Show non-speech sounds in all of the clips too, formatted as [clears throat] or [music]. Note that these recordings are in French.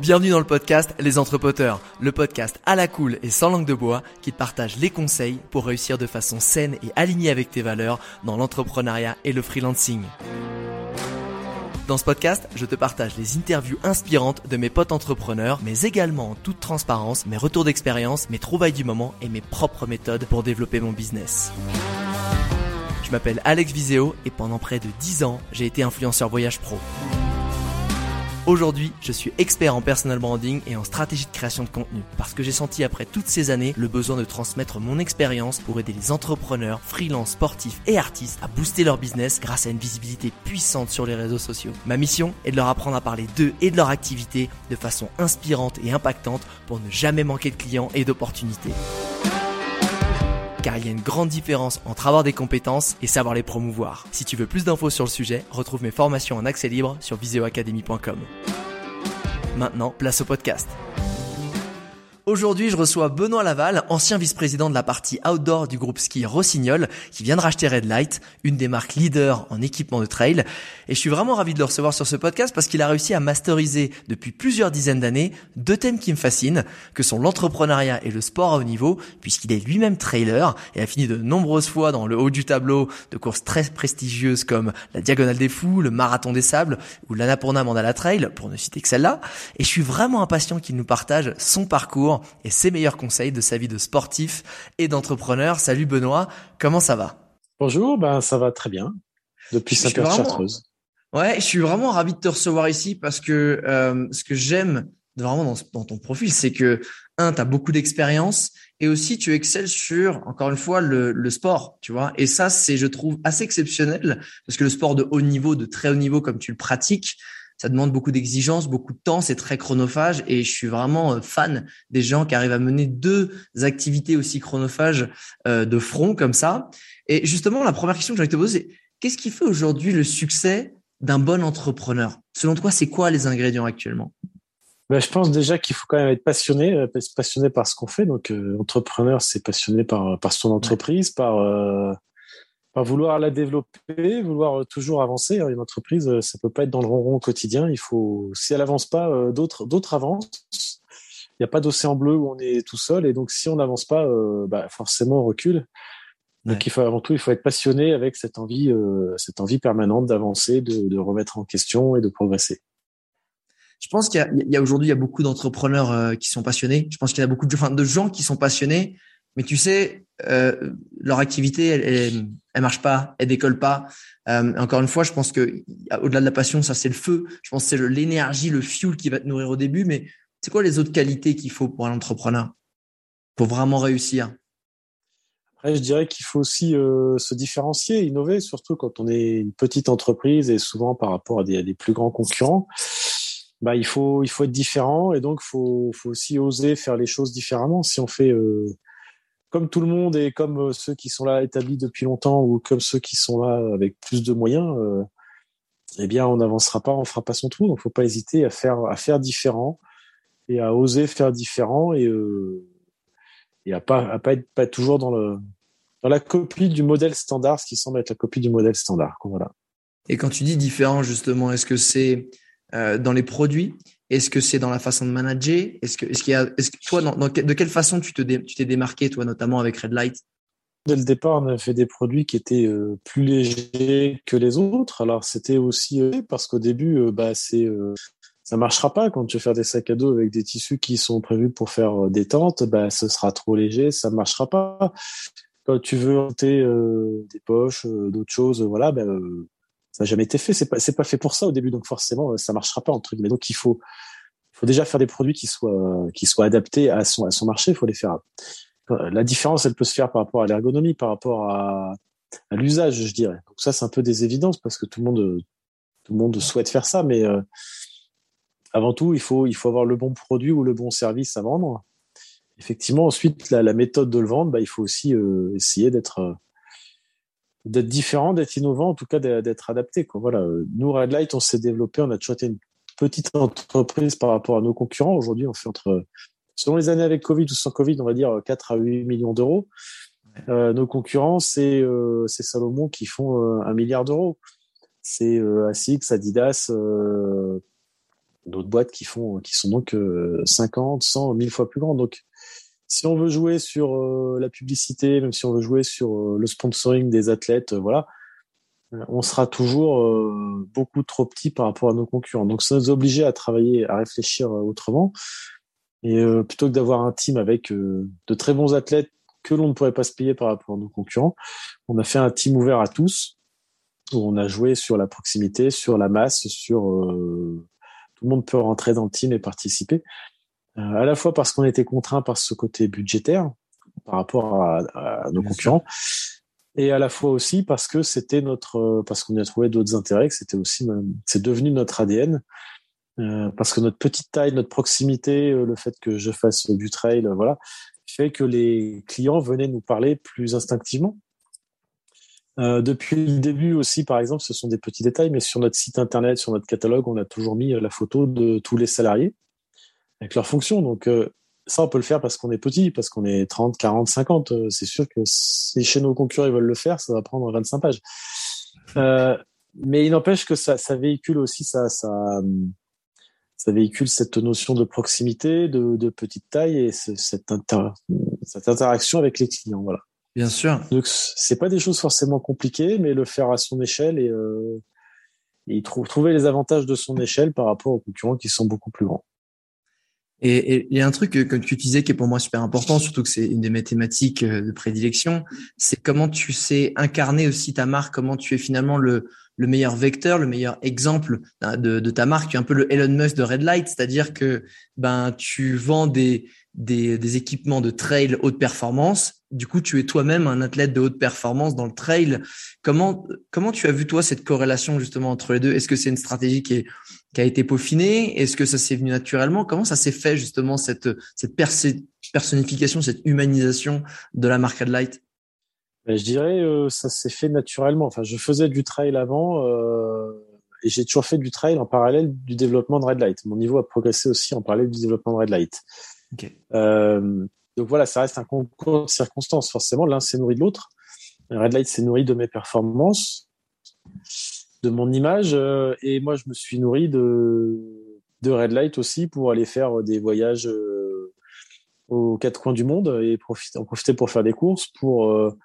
Bienvenue dans le podcast Les Entrepoteurs, le podcast à la cool et sans langue de bois qui te partage les conseils pour réussir de façon saine et alignée avec tes valeurs dans l'entrepreneuriat et le freelancing. Dans ce podcast, je te partage les interviews inspirantes de mes potes entrepreneurs, mais également en toute transparence mes retours d'expérience, mes trouvailles du moment et mes propres méthodes pour développer mon business. Je m'appelle Alex Viseo et pendant près de 10 ans, j'ai été influenceur voyage pro. Aujourd'hui, je suis expert en personal branding et en stratégie de création de contenu parce que j'ai senti après toutes ces années le besoin de transmettre mon expérience pour aider les entrepreneurs, freelance, sportifs et artistes à booster leur business grâce à une visibilité puissante sur les réseaux sociaux. Ma mission est de leur apprendre à parler d'eux et de leur activité de façon inspirante et impactante pour ne jamais manquer de clients et d'opportunités car il y a une grande différence entre avoir des compétences et savoir les promouvoir. Si tu veux plus d'infos sur le sujet, retrouve mes formations en accès libre sur viseoacademy.com. Maintenant, place au podcast. Aujourd'hui, je reçois Benoît Laval, ancien vice-président de la partie outdoor du groupe ski Rossignol, qui vient de racheter Red Light, une des marques leaders en équipement de trail. Et je suis vraiment ravi de le recevoir sur ce podcast parce qu'il a réussi à masteriser depuis plusieurs dizaines d'années deux thèmes qui me fascinent, que sont l'entrepreneuriat et le sport à haut niveau, puisqu'il est lui-même trailer et a fini de nombreuses fois dans le haut du tableau de courses très prestigieuses comme la Diagonale des Fous, le Marathon des Sables ou l'Annapurna Mandala Trail, pour ne citer que celle-là. Et je suis vraiment impatient qu'il nous partage son parcours et ses meilleurs conseils de sa vie de sportif et d'entrepreneur. Salut Benoît, comment ça va? Bonjour, ben ça va très bien depuis Saint-Pierre-Chartreuse. Ouais, je suis vraiment ravi de te recevoir ici parce que euh, ce que j'aime vraiment dans, ton profil, c'est que un, tu as beaucoup d'expérience et aussi tu excelles sur encore une fois le, le sport, tu vois. Et ça, c'est je trouve assez exceptionnel parce que le sport de haut niveau, de très haut niveau comme tu le pratiques, ça demande beaucoup d'exigences, beaucoup de temps, c'est très chronophage et je suis vraiment euh, fan des gens qui arrivent à mener deux activités aussi chronophages euh, de front comme ça. Et justement, la première question que j'ai te poser, c'est qu'est-ce qui fait aujourd'hui le succès d'un bon entrepreneur? Selon toi, c'est quoi les ingrédients actuellement? Ben, je pense déjà qu'il faut quand même être passionné, euh, passionné par ce qu'on fait. Donc, entrepreneur, c'est passionné par par son entreprise, par vouloir la développer, vouloir euh, toujours avancer. Hein. Une entreprise, euh, ça peut pas être dans le ronron au quotidien. Il faut, si elle avance pas, euh, d'autres, d'autres avancent. Il n'y a pas d'océan bleu où on est tout seul. Et donc, si on n'avance pas, bah, forcément, on recule. Donc, il faut avant tout, il faut être passionné avec cette envie, cette envie permanente d'avancer, de, remettre en question et de progresser. Je pense qu'il y a, aujourd'hui, il y a beaucoup d'entrepreneurs qui sont passionnés. Je pense qu'il y a beaucoup de, de gens qui sont passionnés, mais tu sais, euh, leur activité, elle, elle, marche pas, elle décolle pas. Euh, encore une fois, je pense que au-delà de la passion, ça c'est le feu. Je pense que c'est l'énergie, le fuel qui va te nourrir au début. Mais c'est quoi les autres qualités qu'il faut pour un entrepreneur? Pour vraiment réussir? Après, je dirais qu'il faut aussi euh, se différencier, innover, surtout quand on est une petite entreprise et souvent par rapport à des, plus grands concurrents. Bah, il faut être différent et donc faut faut aussi oser faire les choses différemment. Si on fait comme tout le monde et comme euh, ceux qui sont là établis depuis longtemps ou comme ceux qui sont là avec plus de moyens, euh, eh bien, on n'avancera pas, on fera pas son trou. Donc, faut pas hésiter à faire, à faire différent et à oser faire différent et, euh, et à pas, à pas être pas toujours dans le, dans la copie du modèle standard, ce qui semble être la copie du modèle standard. Et quand tu dis différent, justement, est-ce que c'est dans les produits est-ce que c'est dans la façon de manager? Est-ce que, est-ce qu'il y a, est-ce que toi, de quelle façon tu tu t'es démarqué, toi, notamment avec Red Light? Dès le départ, on a fait des produits qui étaient euh, plus légers que les autres. Alors, c'était aussi euh, parce qu'au début, euh, bah, c'est, euh, ça marchera pas quand tu veux faire des sacs à dos avec des tissus qui sont prévus pour faire des tentes. Bah, ce sera trop léger, ça marchera pas. Quand tu veux monter des poches, d'autres choses, voilà, bah, ça n'a jamais été fait. C'est pas, c'est pas fait pour ça au début, donc forcément, ça marchera pas entre guillemets. Donc il faut, faut déjà faire des produits qui soient, qui soient adaptés à son, à son marché. Il faut les faire. La différence, elle peut se faire par rapport à l'ergonomie, par rapport à, à l'usage, je dirais. Donc ça, c'est un peu des évidences parce que tout le monde, tout le monde souhaite faire ça, mais avant tout, il faut, il faut avoir le bon produit ou le bon service à vendre. Effectivement, ensuite, la, la méthode de le vendre, bah, il faut aussi essayer d'être d'être différent, d'être innovant, en tout cas d'être adapté. Quoi. Voilà. Nous, Red Light, on s'est développé, on a toujours été une petite entreprise par rapport à nos concurrents. Aujourd'hui, on fait entre, selon les années avec Covid ou sans Covid, on va dire 4 à 8 millions d'euros. Euh, nos concurrents, c'est euh, Salomon qui font euh, un milliard d'euros. C'est euh, Asics, Adidas, euh, d'autres boîtes qui font, qui sont donc 50, 100, 1000 fois plus grandes. Donc, si on veut jouer sur la publicité, même si on veut jouer sur le sponsoring des athlètes, voilà, on sera toujours beaucoup trop petit par rapport à nos concurrents. Donc, ça nous oblige à travailler, à réfléchir autrement. Et plutôt que d'avoir un team avec de très bons athlètes que l'on ne pourrait pas se payer par rapport à nos concurrents. On a fait un team ouvert à tous où on a joué sur la proximité, sur la masse, sur euh, tout le monde peut rentrer dans le team et participer. Euh, à la fois parce qu'on était contraint par ce côté budgétaire par rapport à, nos concurrents, et à la fois aussi parce que c'était notre, parce qu'on y a trouvé d'autres intérêts, que c'était aussi, c'est devenu notre ADN. Euh, parce que notre petite taille, notre proximité, le fait que je fasse du trail, voilà, fait que les clients venaient nous parler plus instinctivement. Euh, depuis le début aussi, par exemple, ce sont des petits détails, mais sur notre site internet, sur notre catalogue, on a toujours mis euh, la photo de tous les salariés avec leurs fonctions. Donc euh, ça, on peut le faire parce qu'on est petit, parce qu'on est 30, 40, 50. c'est sûr que si chez nos concurrents ils veulent le faire, ça va prendre 25 pages. mais il n'empêche que ça, ça véhicule aussi ça, ça, ça véhicule cette notion de proximité, de, de petite taille et cette, cette interaction avec les clients. Voilà. Bien sûr. Donc c'est pas des choses forcément compliquées, mais le faire à son échelle et, euh, et trouver les avantages de son échelle par rapport aux concurrents qui sont beaucoup plus grands. Et il y a un truc que, que tu disais qui est pour moi super important, surtout que c'est une des mathématiques euh, de prédilection, c'est comment tu sais incarner aussi ta marque, comment tu es finalement le, le meilleur vecteur, le meilleur exemple de, de ta marque. Tu es un peu le Elon Musk de Red Light, c'est-à-dire que ben tu vends des, des, des, équipements de trail haute performance. Du coup, tu es toi-même un athlète de haute performance dans le trail. Comment comment tu as vu toi cette corrélation justement entre les deux? Est-ce que c'est une stratégie qui, est, qui a été peaufinée Est-ce que ça s'est venu naturellement? Comment ça s'est fait justement cette cette personnification, cette humanisation de la marque Red Light ben, je dirais euh, ça s'est fait naturellement. Enfin, je faisais du trail avant euh, et j'ai toujours fait du trail en parallèle du développement de Red Light. Mon niveau a progressé aussi en parallèle du développement de Red Light. Euh, donc voilà, ça reste un concours de circonstances. Forcément, l'un s'est nourri de l'autre. Red Light s'est nourri de mes performances, de mon image, euh, et moi je me suis nourri de de Red Light aussi pour aller faire des voyages euh, aux quatre coins du monde et profiter, en profiter pour faire des courses, pour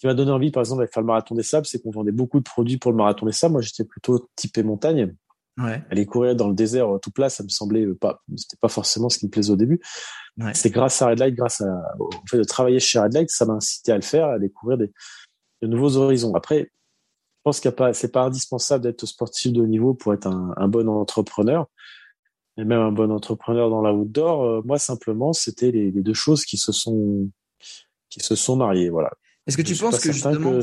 qui m'a donné envie, par exemple, avec faire le marathon des sables, c'est qu'on vendait beaucoup de produits pour le marathon des sables. Moi, j'étais plutôt typé montagne. Ouais. Aller courir dans le désert euh, tout plat, ça me semblait euh, pas, c'était pas forcément ce qui me plaisait au début. Ouais. C'est grâce à Red Light, grâce à, au fait de travailler chez Red Light, ça m'a incité à le faire, à découvrir des, de nouveaux horizons. Après, pense qu'il pas, c'est pas indispensable d'être sportif de haut niveau pour être un, un, bon entrepreneur. Et même un bon entrepreneur dans la outdoor, euh, moi simplement, c'était les, les, deux choses qui se sont, qui se sont mariées. Voilà. Est-ce que tu penses que justement,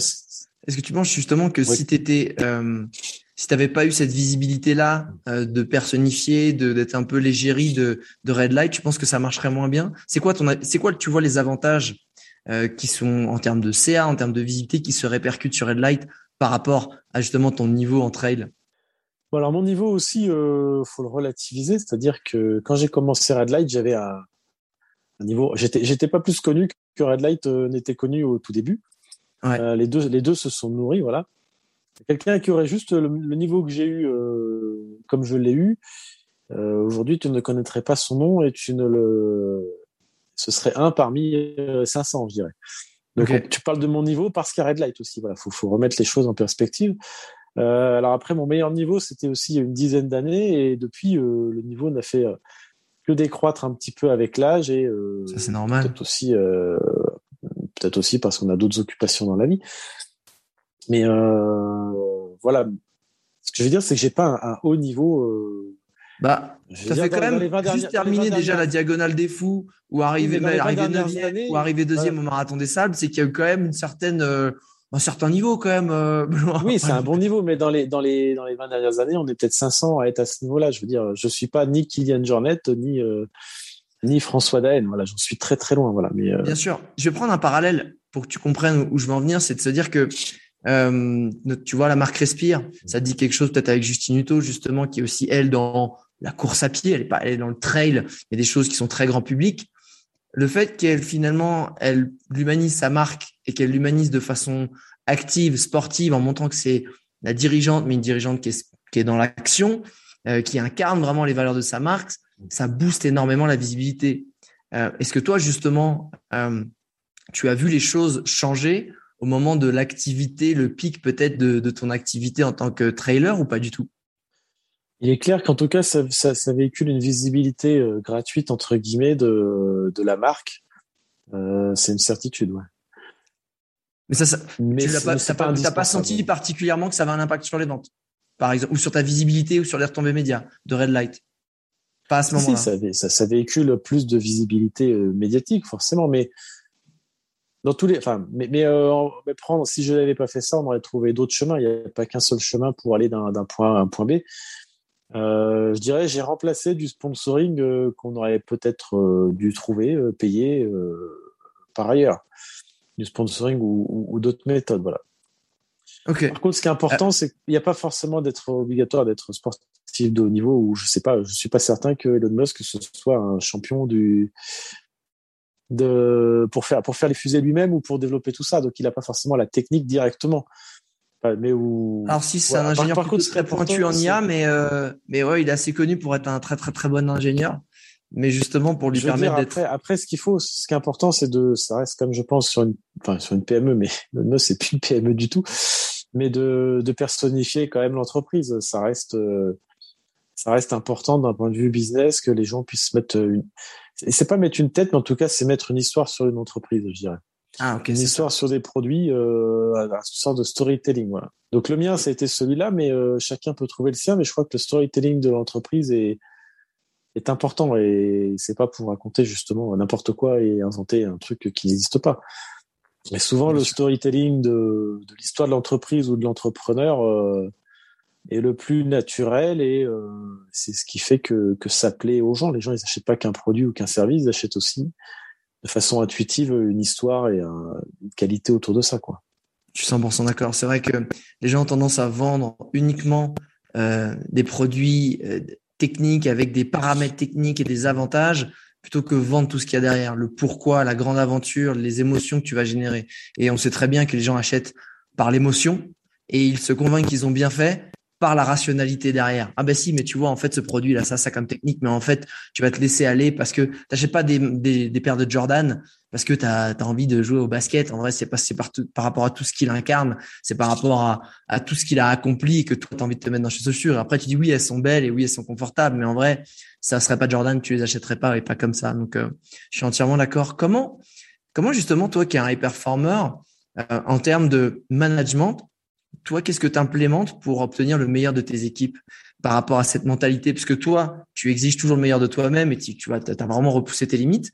est-ce que tu penses justement que si t'étais, euh, si t'avais pas eu cette visibilité là euh, de personnifier, de d'être un peu l'égérie de de Red Light, tu penses que ça marcherait moins bien? C'est quoi ton, c'est quoi tu vois les avantages euh, qui sont en termes de CA, en termes de visibilité, qui se répercutent sur Red Light par rapport à justement ton niveau en trail? Bon alors mon niveau aussi, euh, faut le relativiser, c'est-à-dire que quand j'ai commencé Red Light, j'avais un, un niveau, j'étais j'étais pas plus connu que Red Light euh, n'était connu au tout début. Ouais. Euh, les deux les deux se sont nourris, voilà. Quelqu'un qui aurait juste le, niveau que j'ai eu, comme je l'ai eu, aujourd'hui tu ne connaîtrais pas son nom et tu ne le, ce serait un parmi 500, je dirais. Donc okay. tu parles de mon niveau parce qu'il y a Red Light aussi. Voilà, faut, faut remettre les choses en perspective. Euh, alors après, mon meilleur niveau, c'était aussi une dizaine d'années et depuis, euh, le niveau n'a fait que décroître un petit peu avec l'âge et euh, ça c'est normal. Peut-être aussi, euh, peut-être aussi parce qu'on a d'autres occupations dans la vie. Mais euh, voilà, ce que je veux dire, c'est que j'ai pas un, un, haut niveau. Euh, bah, ça fait quand même juste terminer déjà la diagonale des fous ou arriver, arriver neuvième ou arriver deuxième au marathon des sables, c'est qu'il y a eu quand même une certaine, euh, un certain niveau quand même. Euh, oui, c'est un bon niveau, mais dans les dans les dans les 20 dernières années, on est peut-être 500 à être à ce niveau-là. Je veux dire, je suis pas ni Kylian Jornet ni euh, ni François Daen. Voilà, j'en suis très très loin. Voilà, mais euh, bien sûr. Je vais prendre un parallèle pour que tu comprennes où je veux en venir, c'est de se dire que tu vois la marque Respire, ça dit quelque chose peut-être avec Justine Hutto justement qui est aussi elle dans la course à pied, elle est pas elle est dans le trail, il y a des choses qui sont très grand public le fait qu'elle finalement elle l'humanise sa marque et qu'elle l'humanise de façon active, sportive, en montrant que c'est la dirigeante, mais une dirigeante qui est, qui est dans l'action, euh, qui incarne vraiment les valeurs de sa marque, ça booste énormément la visibilité. Euh, est-ce que toi justement, euh, tu as vu les choses changer au moment de l'activité, le pic peut-être de, de ton activité en tant que trailer ou pas du tout? Il est clair qu'en tout cas, ça, ça, ça, véhicule une visibilité euh, gratuite entre guillemets de, de la marque. Euh, c'est une certitude, ouais. Mais ça, ça mais tu l'as pas, t'as pas, pas, senti particulièrement que ça avait un impact sur les ventes, par exemple, ou sur ta visibilité ou sur les retombées médias de Red Light? Pas à ce moment-là. Si, ça, ça, véhicule plus de visibilité euh, médiatique, forcément, mais dans tous les, enfin, mais, mais, euh, prendre, si je n'avais pas fait ça, on aurait trouvé d'autres chemins. Il n'y a pas qu'un seul chemin pour aller d'un point A à un point B. Euh, je dirais, j'ai remplacé du sponsoring euh, qu'on aurait peut-être euh, dû trouver, payer par ailleurs, du sponsoring ou, ou, d'autres méthodes, voilà. Okay. Par contre, ce qui est important, c'est qu'il n'y a pas forcément d'être obligatoire d'être sportif de haut niveau. Ou je sais pas, je suis pas certain que Elon Musk ce soit un champion du de pour faire pour faire les fusées lui-même ou pour développer tout ça. Donc, il n'a pas forcément la technique directement mais où... Alors si c'est un ingénieur par, contre, très pointu en IA, mais euh, mais ouais, il est assez connu pour être un très très très bon ingénieur. Mais justement pour lui permettre d'être. Après, après, ce qu'il faut, ce qui est important, c'est de, ça reste comme je pense sur une, enfin sur une PME, mais [laughs] non, c'est plus une PME du tout, mais de, de personnifier quand même l'entreprise. Ça reste, euh, ça reste important d'un point de vue business que les gens puissent mettre une. C'est pas mettre une tête, mais en tout cas, c'est mettre une histoire sur une entreprise, je dirais. Ah, une histoire sur des produits, euh, une sorte de storytelling. Voilà. Donc le mien, ça a été celui-là, mais euh, chacun peut trouver le sien. Mais je crois que le storytelling de l'entreprise est, est important et c'est pas pour raconter justement n'importe quoi et inventer un truc qui n'existe pas. Mais souvent, le storytelling de, de l'histoire de l'entreprise ou de l'entrepreneur euh, est le plus naturel et euh, c'est ce qui fait que, que ça plaît aux gens. Les gens, ils n'achètent pas qu'un produit ou qu'un service, ils achètent aussi de façon intuitive une histoire et une qualité autour de ça, quoi. Je suis 100% d'accord. C'est vrai que les gens ont tendance à vendre uniquement euh, des produits euh, techniques avec des paramètres techniques et des avantages plutôt que vendre tout ce qu'il y a derrière, le pourquoi, la grande aventure, les émotions que tu vas générer. Et on sait très bien que les gens achètent par l'émotion et ils se convainquent qu'ils ont bien fait par la rationalité derrière. Ah ben si, mais tu vois, en fait, ce produit là, ça, ça comme technique, mais en fait, tu vas te laisser aller parce que t'achètes pas des, des, paires de Jordan parce que tu as, envie de jouer au basket. En vrai, c'est pas par, par rapport à tout ce qu'il incarne, c'est par rapport à, à tout ce qu'il a accompli que toi, tu as envie de te mettre dans ses chaussures. Après, tu dis oui, elles sont belles et oui, elles sont confortables, mais en vrai, ça serait pas Jordan, tu les achèterais pas et pas comme ça. Donc, euh, je suis entièrement d'accord. Comment, comment justement, toi qui es un high performer, euh, en termes de management, toi, qu'est-ce que tu implémentes pour obtenir le meilleur de tes équipes par rapport à cette mentalité? Puisque toi, tu exiges toujours le meilleur de toi-même et tu, tu as, vraiment repoussé tes limites.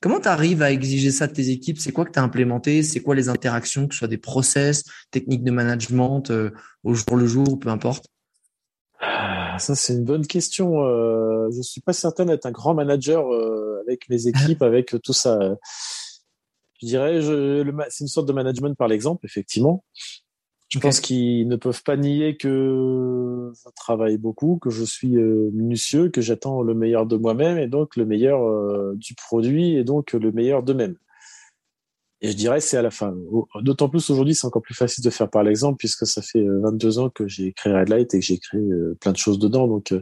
Comment tu arrives à exiger ça de tes équipes? C'est quoi que tu as implémenté? C'est quoi les interactions, que ce soit des process, techniques de management, euh, au jour le jour, peu importe? Ah, ça, c'est une bonne question. Euh, je suis pas certain d'être un grand manager euh, avec mes [laughs] équipes, avec tout ça. Je dirais, c'est une sorte de management par l'exemple, effectivement. Je pense qu'ils ne peuvent pas nier que je travaille beaucoup, que je suis euh, minutieux, que j'attends le meilleur de moi-même et donc le meilleur euh, du produit et donc le meilleur d'eux-mêmes. Et je dirais c'est à la fin. D'autant plus aujourd'hui, c'est encore plus facile de faire par l'exemple puisque ça fait 22 euh, ans que j'ai créé Redlight et que j'ai créé plein de choses dedans. Donc,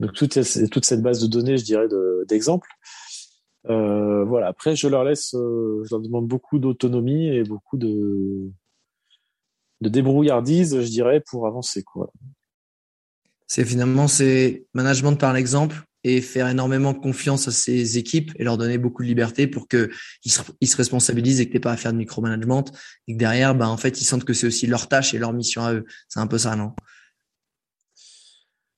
donc toute, toute cette base de données, je dirais, d'exemples. voilà. Après, je leur laisse, je leur demande beaucoup d'autonomie et beaucoup de de débrouillardise, je dirais, pour avancer. Quoi. C'est finalement c'est management par l'exemple et faire énormément confiance à ses équipes et leur donner beaucoup de liberté pour que ils se, ils se responsabilisent et que t'aies pas à faire de micromanagement et que derrière, bah, en fait, ils sentent que c'est aussi leur tâche et leur mission à eux. C'est un peu ça, non?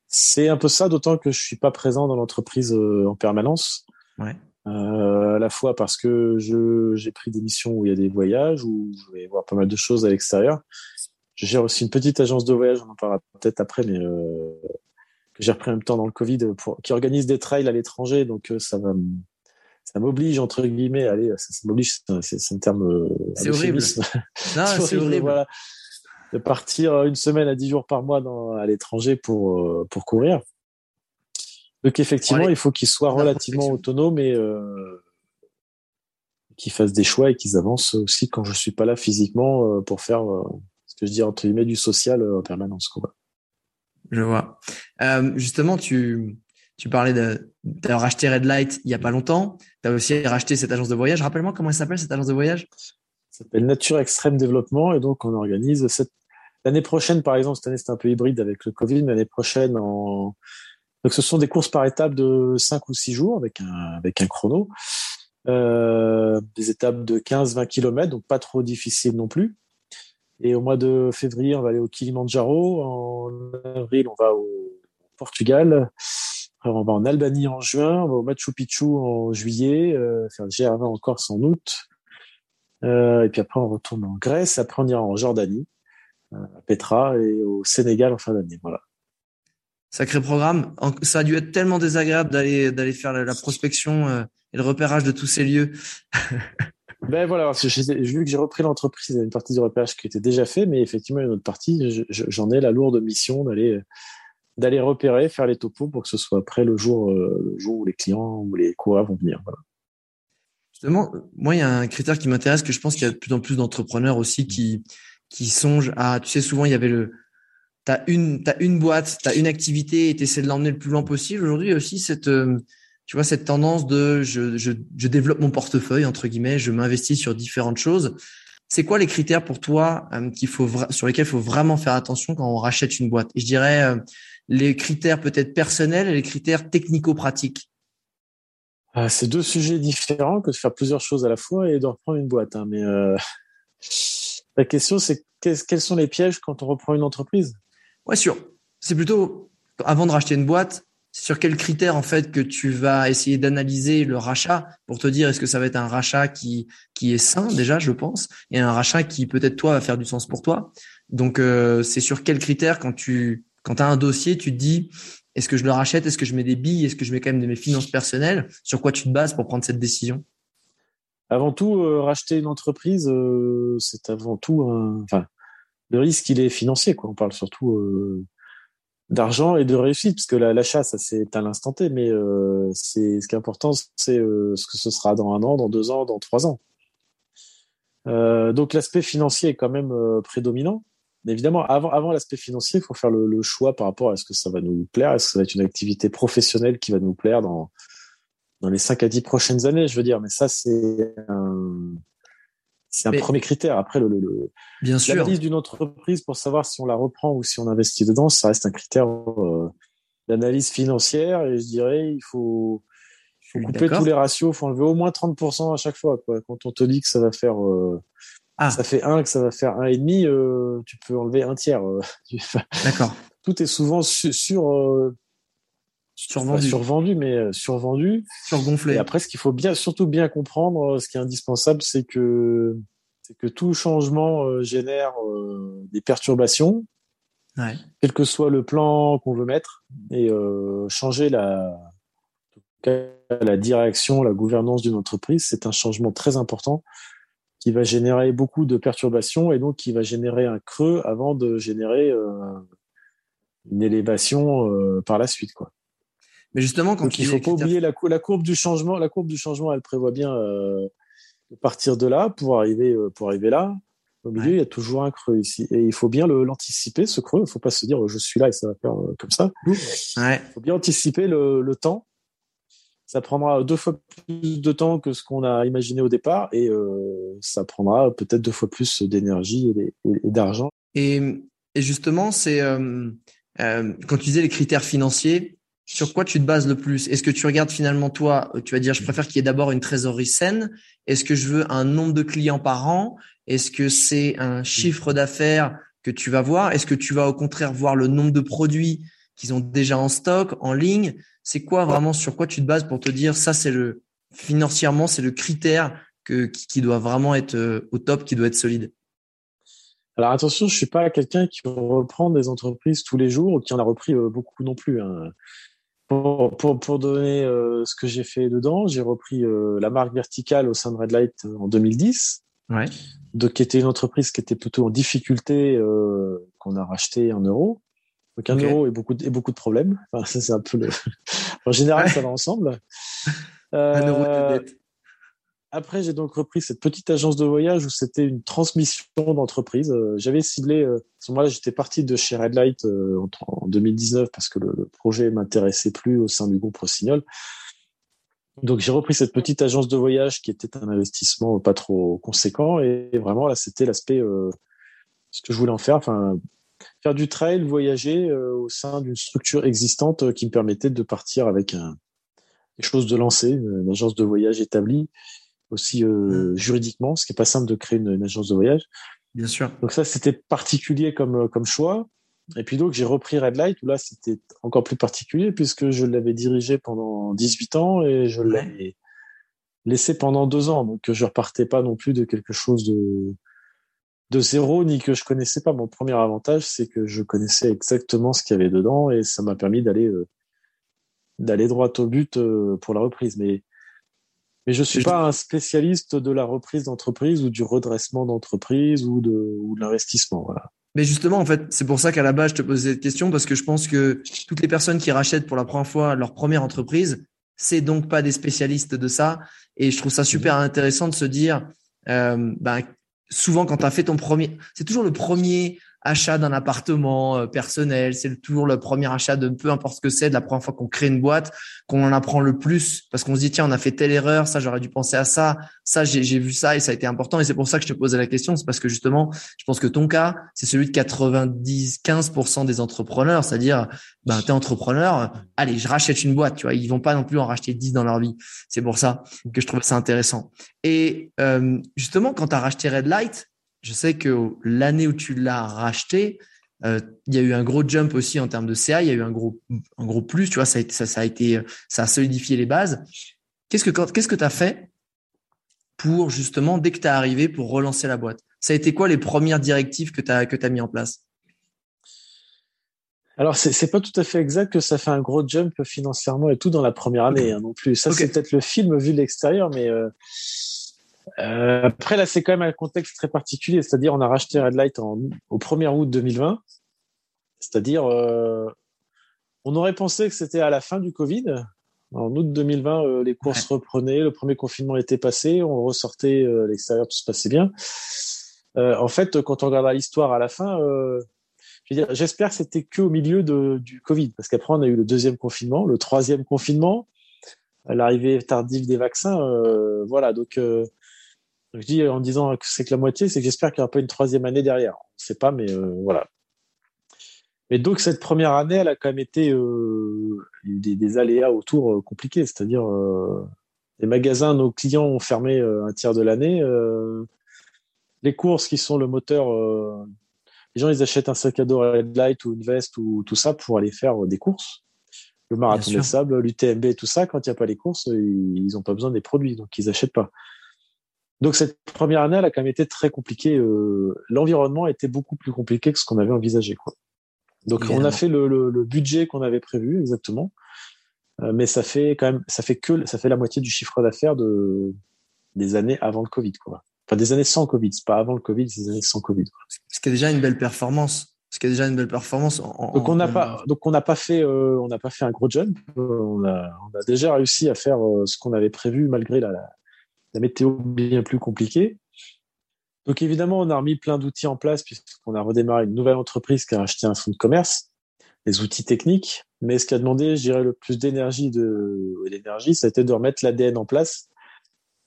C'est un peu ça, d'autant que je suis pas présent dans l'entreprise euh, en permanence. Ouais. À la fois parce que j'ai pris des missions où il y a des voyages, où je vais voir pas mal de choses à l'extérieur. Je gère aussi une petite agence de voyage, on en parlera peut-être après, mais que j'ai repris en même temps dans le Covid, pour, qui organise des trails à l'étranger. Donc ça va ça m'oblige entre guillemets allez ça, m'oblige c'est un terme euh, c'est horrible. [laughs] [laughs] non c'est horrible, voilà, de partir une semaine à dix jours par mois dans, à l'étranger pour euh, pour courir donc effectivement il faut qu'ils soient relativement autonomes et euh, qu'ils fassent des choix et qu'ils avancent aussi quand je suis pas là physiquement euh, pour faire ce que je dis entre guillemets du social en permanence quoi. je vois justement tu tu parlais d'avoir racheté Red Light il y a pas longtemps. Tu as aussi racheté cette agence de voyage. Rappelle-moi comment elle s'appelle cette agence de voyage? Ça s'appelle Nature Extrême Développement et donc on organise cette l'année prochaine par exemple cette année c'est un peu hybride avec le Covid mais l'année prochaine en donc ce sont des courses par étapes de 5 ou 6 jours avec un avec un chrono. Euh, des étapes de 15-20 km, donc pas trop difficile non plus. Et au mois de février, on va aller au Kilimanjaro. En avril, on va au Portugal on va en Albanie en juin, on va au Machu Picchu en juillet, euh, faire le GR20 en Corse en août. Euh, et puis après, on retourne en Grèce. Après, on ira en Jordanie, euh, à Petra, et au Sénégal en fin d'année. Voilà. Sacré programme. Ça a dû être tellement désagréable d'aller d'aller faire la, prospection euh, et le repérage de tous ces lieux. [laughs] ben voilà, vu que j'ai repris l'entreprise, il y a une partie du repérage qui était déjà fait, mais effectivement, il y a une autre partie. J'en ai la lourde mission d'aller d'aller repérer, faire les topos pour que ce soit après le jour, euh, le jour où les clients ou les coureurs vont venir. Voilà. Justement, moi, il y a un critère qui m'intéresse, que je pense qu'il y a de plus en plus d'entrepreneurs aussi qui, qui songent à, tu sais, souvent, il y avait le, t'as une, t'as une boîte, t'as une activité et t'essaies de l'emmener le plus loin possible. Aujourd'hui, il y a aussi cette, euh, tu vois, cette tendance de, je, je, je développe mon portefeuille, entre guillemets, je m'investis sur différentes choses. C'est quoi les critères pour toi euh, qu'il faut sur lesquels il faut vraiment faire attention quand on rachète une boîte? Je dirais, les critères peut-être personnels et les critères technico-pratiques ah, C'est deux sujets différents que de faire plusieurs choses à la fois et de reprendre une boîte. Hein. Mais euh, [laughs] la question, c'est quels sont les pièges quand on reprend une entreprise? Ouais, sûr. C'est plutôt avant de racheter une boîte, sur quels critères en fait que tu vas essayer d'analyser le rachat pour te dire est-ce que ça va être un rachat qui qui est sain déjà je pense et un rachat qui peut-être toi va faire du sens pour toi donc euh, c'est sur quels critères quand tu quand tu as un dossier, tu te dis, est-ce que je le rachète Est-ce que je mets des billes Est-ce que je mets quand même de mes finances personnelles Sur quoi tu te bases pour prendre cette décision? Avant tout, euh, racheter une entreprise, euh, c'est avant tout un... Enfin, le risque, il est financier. Quoi. On parle surtout euh, d'argent et de réussite, puisque l'achat, ça c'est à l'instant T, mais c'est ce qui est important, c'est ce que ce sera dans un an, dans deux ans, dans trois ans. donc l'aspect financier est quand même prédominant évidemment, avant, avant l'aspect financier, il faut faire le, le, choix par rapport à ce que ça va nous plaire. Est-ce que ça va être une activité professionnelle qui va nous plaire dans, dans les 5 à 10 prochaines années, je veux dire. Mais ça, c'est un, c'est un premier critère. Après, le, le, bien sûr. l'analyse d'une entreprise pour savoir si on la reprend ou si on investit dedans, ça reste un critère euh, d'analyse financière. Et je dirais, il faut, faut couper tous les ratios. Il faut enlever au moins 30% à chaque fois. Quoi. Quand on te dit que ça va faire... Euh, ah. Ça fait un que ça va faire un et demi, euh, tu peux enlever un tiers. Euh, [laughs] D'accord. Tout est souvent sur, euh, survendu. survendu, mais survendu. Surgonflé. Et après, ce qu'il faut bien, surtout bien comprendre, ce qui est indispensable, c'est que c'est que tout changement génère des perturbations, ouais. quel que soit le plan qu'on veut mettre, et changer la la direction, la gouvernance d'une entreprise, c'est un changement très important qui va générer beaucoup de perturbations et donc qui va générer un creux avant de générer euh, une élévation euh, par la suite quoi. Mais justement quand il faut pas oublier la, la, courbe du changement, la courbe du changement elle prévoit bien euh, de partir de là pour arriver pour arriver là. Au milieu, il y a toujours un creux ici. Et il faut bien l'anticiper, ce creux. Il ne faut pas se dire, je suis là et ça va faire comme ça. Il faut bien anticiper le, le temps ça prendra deux fois plus de temps que ce qu'on a imaginé au départ et euh, ça prendra peut-être deux fois plus d'énergie et, d'argent. Et, justement, c'est euh, euh, quand tu disais les critères financiers, sur quoi tu te bases le plus? Est-ce que tu regardes finalement toi, tu vas dire je préfère qu'il y ait d'abord une trésorerie saine? Est-ce que je veux un nombre de clients par an? Est-ce que c'est un chiffre d'affaires que tu vas voir? Est-ce que tu vas au contraire voir le nombre de produits qu'ils ont déjà en stock, en ligne? C'est quoi vraiment sur quoi tu te bases pour te dire ça c'est le financièrement, c'est le critère que, qui, doit vraiment être euh, au top, qui doit être solide? Alors attention, je suis pas quelqu'un qui reprend des entreprises tous les jours ou qui en a repris euh, beaucoup non plus. Hein. Pour, pour, pour, donner euh, ce que j'ai fait dedans, j'ai repris la marque verticale au sein de Red Light en 2010, ouais. donc qui était une entreprise qui était plutôt en difficulté, qu'on a racheté en euros. Donc un euro et beaucoup de, et beaucoup de problèmes. Enfin, ça c'est un peu le. [laughs] en général, ça va ensemble. un euro de dette. Après, j'ai donc repris cette petite agence de voyage où c'était une transmission d'entreprise. Euh, j'avais ciblé, euh, à ce moment-là, j'étais parti de chez Red Light euh, en, 2019 parce que le, projet m'intéressait plus au sein du groupe Rossignol. Donc, j'ai repris cette petite agence de voyage qui était un investissement pas trop conséquent et vraiment là, c'était l'aspect ce que je voulais en faire. Faire du trail, voyager au sein d'une structure existante qui me permettait de partir avec un, des choses de lancer, une agence de voyage établie aussi euh, mmh. juridiquement, ce qui est pas simple de créer une, agence de voyage. Bien sûr. Donc ça, c'était particulier comme euh, comme choix. Et puis donc j'ai repris Red Light où là c'était encore plus particulier puisque je l'avais dirigé pendant 18 ans et je l'ai laissé pendant deux ans. Donc je repartais pas non plus de quelque chose de de zéro ni que je connaissais pas. Mon premier avantage c'est que je connaissais exactement ce qu'il y avait dedans et ça m'a permis d'aller euh, d'aller droit au but pour la reprise. Mais mais je suis pas un spécialiste de la reprise d'entreprise ou du redressement d'entreprise ou de, ou de l'investissement. Voilà. Mais justement, en fait, c'est pour ça qu'à la base, je te posais cette question parce que je pense que toutes les personnes qui rachètent pour la première fois leur première entreprise, c'est donc pas des spécialistes de ça. Et je trouve ça super mhm. intéressant de se dire, euh, ben, souvent quand tu as fait ton premier, c'est toujours le premier achat d'un appartement euh, personnel, c'est toujours le premier achat de peu importe ce que c'est, de la première fois qu'on crée une boîte, qu'on en apprend le plus. Parce qu'on se dit tiens, on a fait telle erreur, ça j'aurais dû penser à ça, ça j'ai vu ça et ça a été important. Et c'est pour ça que je te posais la question, c'est parce que justement, je pense que ton cas, c'est celui de 90 15% des entrepreneurs, c'est-à-dire ben tu es entrepreneur, allez, je rachète une boîte, tu vois, ils vont pas non plus en racheter 10 dans leur vie. C'est pour ça que je trouvais ça intéressant. Et euh, justement quand tu as racheté Red Light, je sais que l'année où tu l'as racheté, euh, il y a eu un gros jump aussi en termes de CA, il y a eu un gros, un gros plus, tu vois, ça a été, ça, ça a été, ça a solidifié les bases. Qu'est-ce que, qu'est-ce que tu as fait pour justement, dès que tu es arrivé, pour relancer la boîte? Ça a été quoi les premières directives que tu as, que as mis en place? Alors, c'est, c'est pas tout à fait exact que ça fait un gros jump financièrement et tout dans la première année hein, non plus. Ça, c'est peut-être le film vu de l'extérieur, mais euh, euh, après, là, c'est quand même un contexte très particulier. C'est-à-dire, on a racheté Red Light en, au 1er août 2020. C'est-à-dire, euh, on aurait pensé que c'était à la fin du Covid. En août 2020, euh, les courses reprenaient, le premier confinement était passé, on ressortait euh, l'extérieur, tout se passait bien. En fait, quand on regardera l'histoire à la fin, j'espère que c'était que au milieu de, du Covid, parce qu'après on a eu le deuxième confinement, le troisième confinement, l'arrivée tardive des vaccins, voilà. Donc je dis en disant que c'est que la moitié, c'est que j'espère qu'il n'y aura pas une troisième année derrière. On ne sait pas, mais euh, voilà. Mais donc cette première année, elle a quand même été euh, des, des, aléas autour euh, compliqués, c'est-à-dire les magasins, nos clients ont fermé un tiers de l'année. les courses qui sont le moteur, les gens ils achètent un sac à dos Red Light ou une veste ou tout ça pour aller faire des courses. Le marathon des sables, l'UTMB, tout ça, quand il n'y a pas les courses, ils n'ont pas besoin des produits, donc ils n'achètent pas. Donc cette première année, elle a quand même été très compliquée. Euh, l'environnement était beaucoup plus compliqué que ce qu'on avait envisagé. Quoi. Donc on a fait le, le, le budget qu'on avait prévu exactement, euh, mais ça fait quand même, ça fait que ça fait la moitié du chiffre d'affaires de des années avant le Covid, quoi. Enfin des années sans Covid, c'est pas avant le Covid, c'est des années sans Covid. Quoi. Ce qui est déjà une belle performance. Ce qui est déjà une belle performance. En, donc on n'a pas, donc on n'a pas fait, euh, on n'a pas fait un gros jump. on a, on a déjà réussi à faire ce qu'on avait prévu malgré la, la la météo bien plus compliquée. Donc évidemment, on a remis plein d'outils en place puisqu'on a redémarré une nouvelle entreprise qui a acheté un fonds de commerce, des outils techniques. Mais ce qui a demandé, je dirais, le plus d'énergie de l'énergie, ça de remettre l'ADN en place,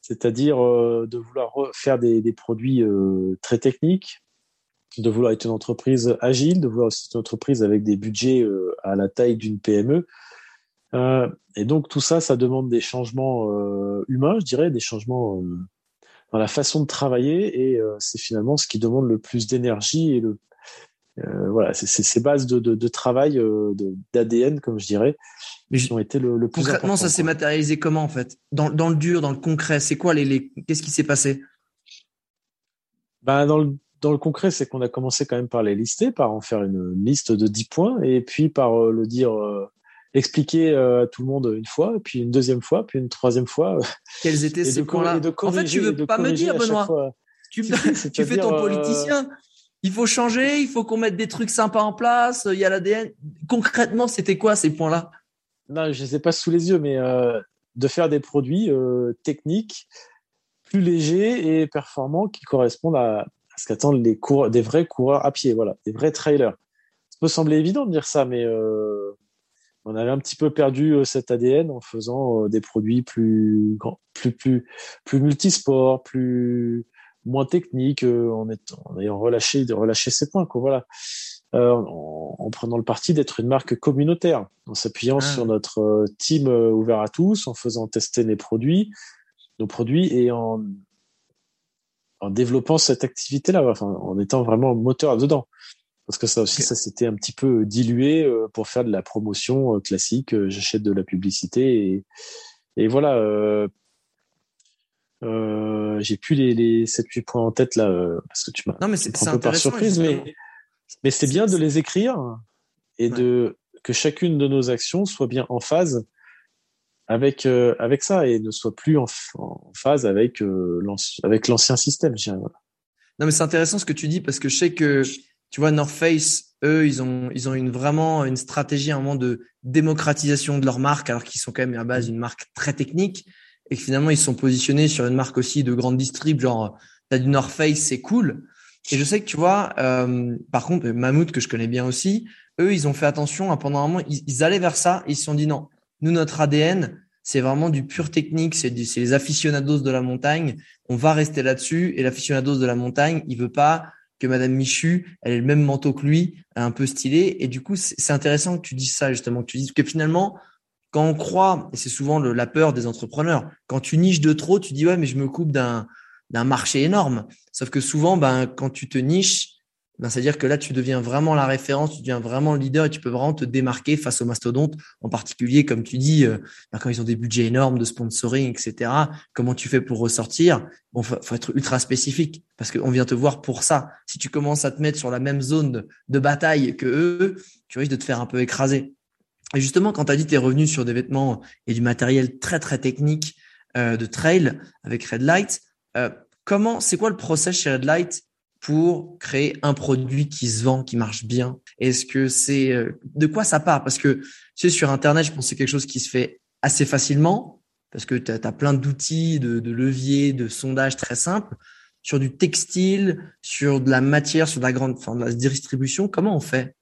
c'est-à-dire euh, de vouloir faire des, des produits euh, très techniques, de vouloir être une entreprise agile, de vouloir aussi être une entreprise avec des budgets euh, à la taille d'une PME, euh, et donc tout ça, ça demande des changements euh, humains, je dirais, des changements euh, dans la façon de travailler, et c'est finalement ce qui demande le plus d'énergie et le voilà, c'est ces bases de, de, de travail d'ADN, comme je dirais, mais ont été le, le plus concrètement, ça s'est matérialisé comment en fait? Dans, dans le dur, dans le concret, c'est quoi les, les qu'est-ce qui s'est passé? Ben, dans le dans le concret, c'est qu'on a commencé quand même par les lister, par en faire une liste de 10 points, et puis par le dire expliquer euh, à tout le monde une fois, puis une deuxième fois, puis une troisième fois. [laughs] Quels étaient ces points-là En fait, tu veux pas me dire, Benoît. Tu, tu, fais [laughs] ton euh, politicien. Il faut changer, il faut qu'on mette des trucs sympas en place. Il y a l'ADN. Concrètement, c'était quoi ces points-là Non, je ne les ai pas sous les yeux, mais euh, de faire des produits techniques plus légers et performants qui correspondent à, ce qu'attendent les des vrais coureurs à pied, voilà, des vrais trailers. Ça peut sembler évident de dire ça, mais on avait un petit peu perdu euh, cet ADN en faisant euh, des produits plus plus plus plus multisports, plus moins techniques, euh, en, en ayant relâché relâché ces points quoi. Voilà, en, prenant le parti d'être une marque communautaire, en s'appuyant ah. sur notre team ouvert à tous, en faisant tester les produits, nos produits et en en développant cette activité-là, enfin, en étant vraiment moteur dedans parce que ça aussi, ça s'était un petit peu dilué euh, pour faire de la promotion euh, classique. Euh, j'achète de la publicité et, et voilà. Euh, euh, j'ai plus les, les 7-8 points en tête là parce que tu m'as non mais c'est un peu par surprise mais mais c'est bien de les écrire et de que chacune de nos actions soit bien en phase avec avec ça et ne soit plus en, en phase avec avec l'ancien système. Non mais c'est intéressant ce que tu dis parce que je sais que tu vois, North Face, eux, ils ont, ils ont une, vraiment une stratégie un moment de démocratisation de leur marque, alors qu'ils sont quand même à base une marque très technique, et que finalement, ils sont positionnés sur une marque aussi de grande distrib, genre, t'as du North Face, c'est cool. Et je sais que tu vois, euh, par contre, Mammouth, que je connais bien aussi, eux, ils ont fait attention, hein, pendant un moment, ils, allaient vers ça, ils se sont dit non, nous, notre ADN, c'est vraiment du pur technique, c'est les aficionados de la montagne, on va rester là-dessus, et l'aficionados de la montagne, il veut pas que Madame Michu, elle ait le même manteau que lui, un peu stylé. Et du coup, c'est intéressant que tu dises ça, justement, que tu dises que finalement, quand on croit, et c'est souvent la peur des entrepreneurs, quand tu niches de trop, tu dis, ouais, mais je me coupe d'un, d'un marché énorme. Sauf que souvent, ben, quand tu te niches, ben, c'est-à-dire que là, tu deviens vraiment la référence, tu deviens vraiment le leader et tu peux vraiment te démarquer face aux mastodontes, en particulier, comme tu dis, euh, ben, quand ils ont des budgets énormes de sponsoring, etc. Comment tu fais pour ressortir? Bon, faut, être ultra spécifique parce qu'on vient te voir pour ça. Si tu commences à te mettre sur la même zone de, bataille que eux, tu risques de te faire un peu écraser. Et justement, quand tu as dit tu es revenu sur des vêtements et du matériel très très technique euh, de trail avec Red Light, euh, comment, c'est quoi le process chez Red Light pour créer un produit qui se vend, qui marche bien Est-ce que c'est euh, de quoi ça part? Parce que tu sais, sur Internet, je pense que c'est quelque chose qui se fait assez facilement parce que tu as, plein d'outils, de, leviers, de sondages très simples sur du textile, sur de la matière, sur de la grande, enfin, de la distribution. Comment on fait?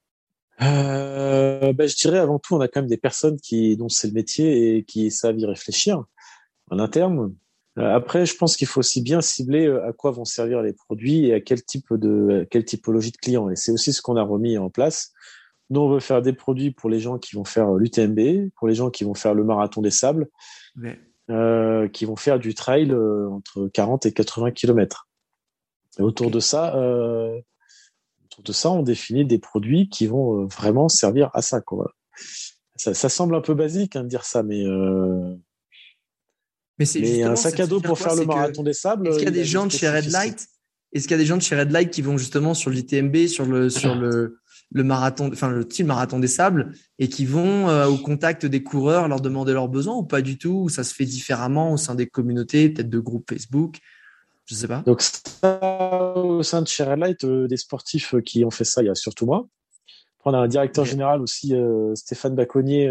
Euh, ben, je dirais avant tout, on a quand même des personnes qui dont c'est le métier et qui savent y réfléchir en interne. Euh, après, je pense qu'il faut aussi bien cibler euh, à quoi vont servir les produits et à quel type de quelle typologie de clients. Et c'est aussi ce qu'on a remis en place. Nous, on veut faire des produits pour les gens qui vont faire l'UTMB, pour les gens qui vont faire le marathon des sables, euh, qui vont faire du trail euh, entre 40 et 80 km. Et autour de ça, euh, autour de ça, on définit des produits qui vont vraiment servir à ça. Quoi. Ça, ça semble un peu basique hein, de dire ça, mais mais, c'est un sac à dos pour faire le marathon des sables. Est-ce qu'il y a des gens de chez Red Light? Est-ce qu'il y a des gens de chez Red Light qui vont justement sur l'ITMB, sur le sur le le marathon, enfin le team marathon des sables, et qui vont euh, au contact des coureurs leur demander leurs besoins ou pas du tout? Ou ça se fait différemment au sein des communautés, peut-être de groupes Facebook? Je sais pas. Donc au sein de chez Red Light, euh, des sportifs qui ont fait ça, il y a surtout moi. On a un directeur général aussi, euh, Stéphane Baconnier,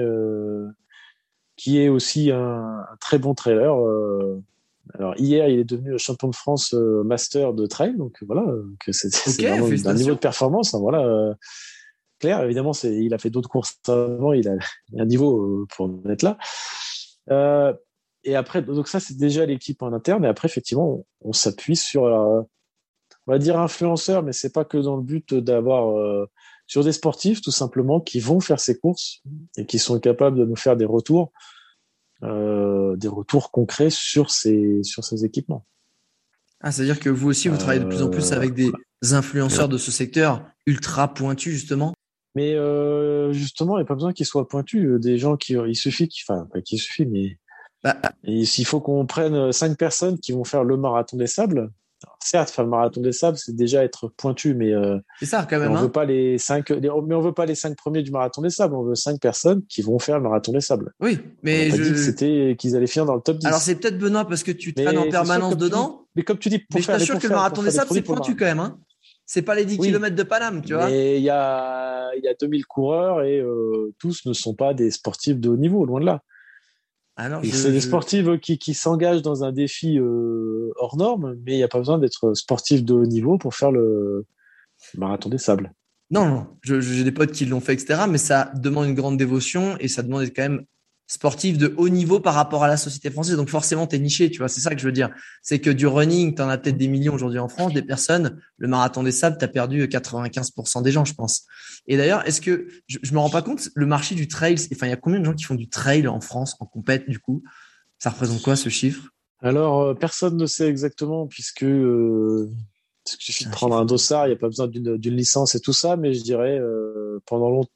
qui est aussi un, très bon trailer. Euh, alors hier, il est devenu champion de France euh, master de trail, donc voilà, que c'est un niveau de performance. Hein, voilà, euh, clair. Évidemment, c'est il a fait d'autres courses avant, il a, un niveau pour être là. et après, donc ça, c'est déjà l'équipe en interne. Et après, effectivement, on, on s'appuie sur, on va dire influenceur, mais c'est pas que dans le but d'avoir sur des sportifs tout simplement qui vont faire ces courses et qui sont capables de nous faire des retours, euh, des retours concrets sur ces sur ces équipements. Ah, c'est-à-dire que vous aussi vous travaillez de plus en plus avec des, influenceurs de ce secteur ultra pointus justement? Mais euh, justement, il n'y a pas besoin qu'ils soient pointus. Des gens qui, il suffit, enfin pas qu'il suffit, mais bah, s'il faut qu'on prenne cinq personnes qui vont faire le marathon des sables, certes, faire le marathon des sables, c'est déjà être pointu, mais euh, c'est ça quand même. On hein. veut pas les cinq, mais on veut pas les cinq premiers du marathon des sables. On veut cinq personnes qui vont faire le marathon des sables. Oui, mais on je... dit que c'était qu'ils allaient finir dans le top 10. Alors c'est peut-être Benoît parce que tu traînes en permanence dedans. mais comme tu dis, pour mais faire, je t'assure que le marathon des sables c'est pointu quand même. Hein. C'est pas les 10 km de Paname, tu vois. Mais il y a y a 2000 coureurs et euh, tous ne sont pas des sportifs de haut niveau, loin de là. Alors, c'est des sportifs qui, qui s'engagent dans un défi euh, hors norme, mais il n'y a pas besoin d'être sportif de haut niveau pour faire le marathon des sables. Non, non, j'ai des potes qui l'ont fait, etc. Mais ça demande une grande dévotion et ça demande quand même sportif de haut niveau par rapport à la société française. Donc forcément, tu es niché, tu vois. C'est ça que je veux dire. C'est que du running, tu en as peut-être des millions aujourd'hui en France, des personnes. Le marathon des sables, tu as perdu 95% des gens, je pense. Et d'ailleurs, est-ce que je, je me rends pas compte, le marché du trail, enfin, il y a combien de gens qui font du trail en France en compète du coup? Ça représente quoi ce chiffre? Alors, euh, personne ne sait exactement puisque euh, il suffit de prendre un dossard, il n'y a pas besoin d'une licence et tout ça, mais je dirais euh, pendant longtemps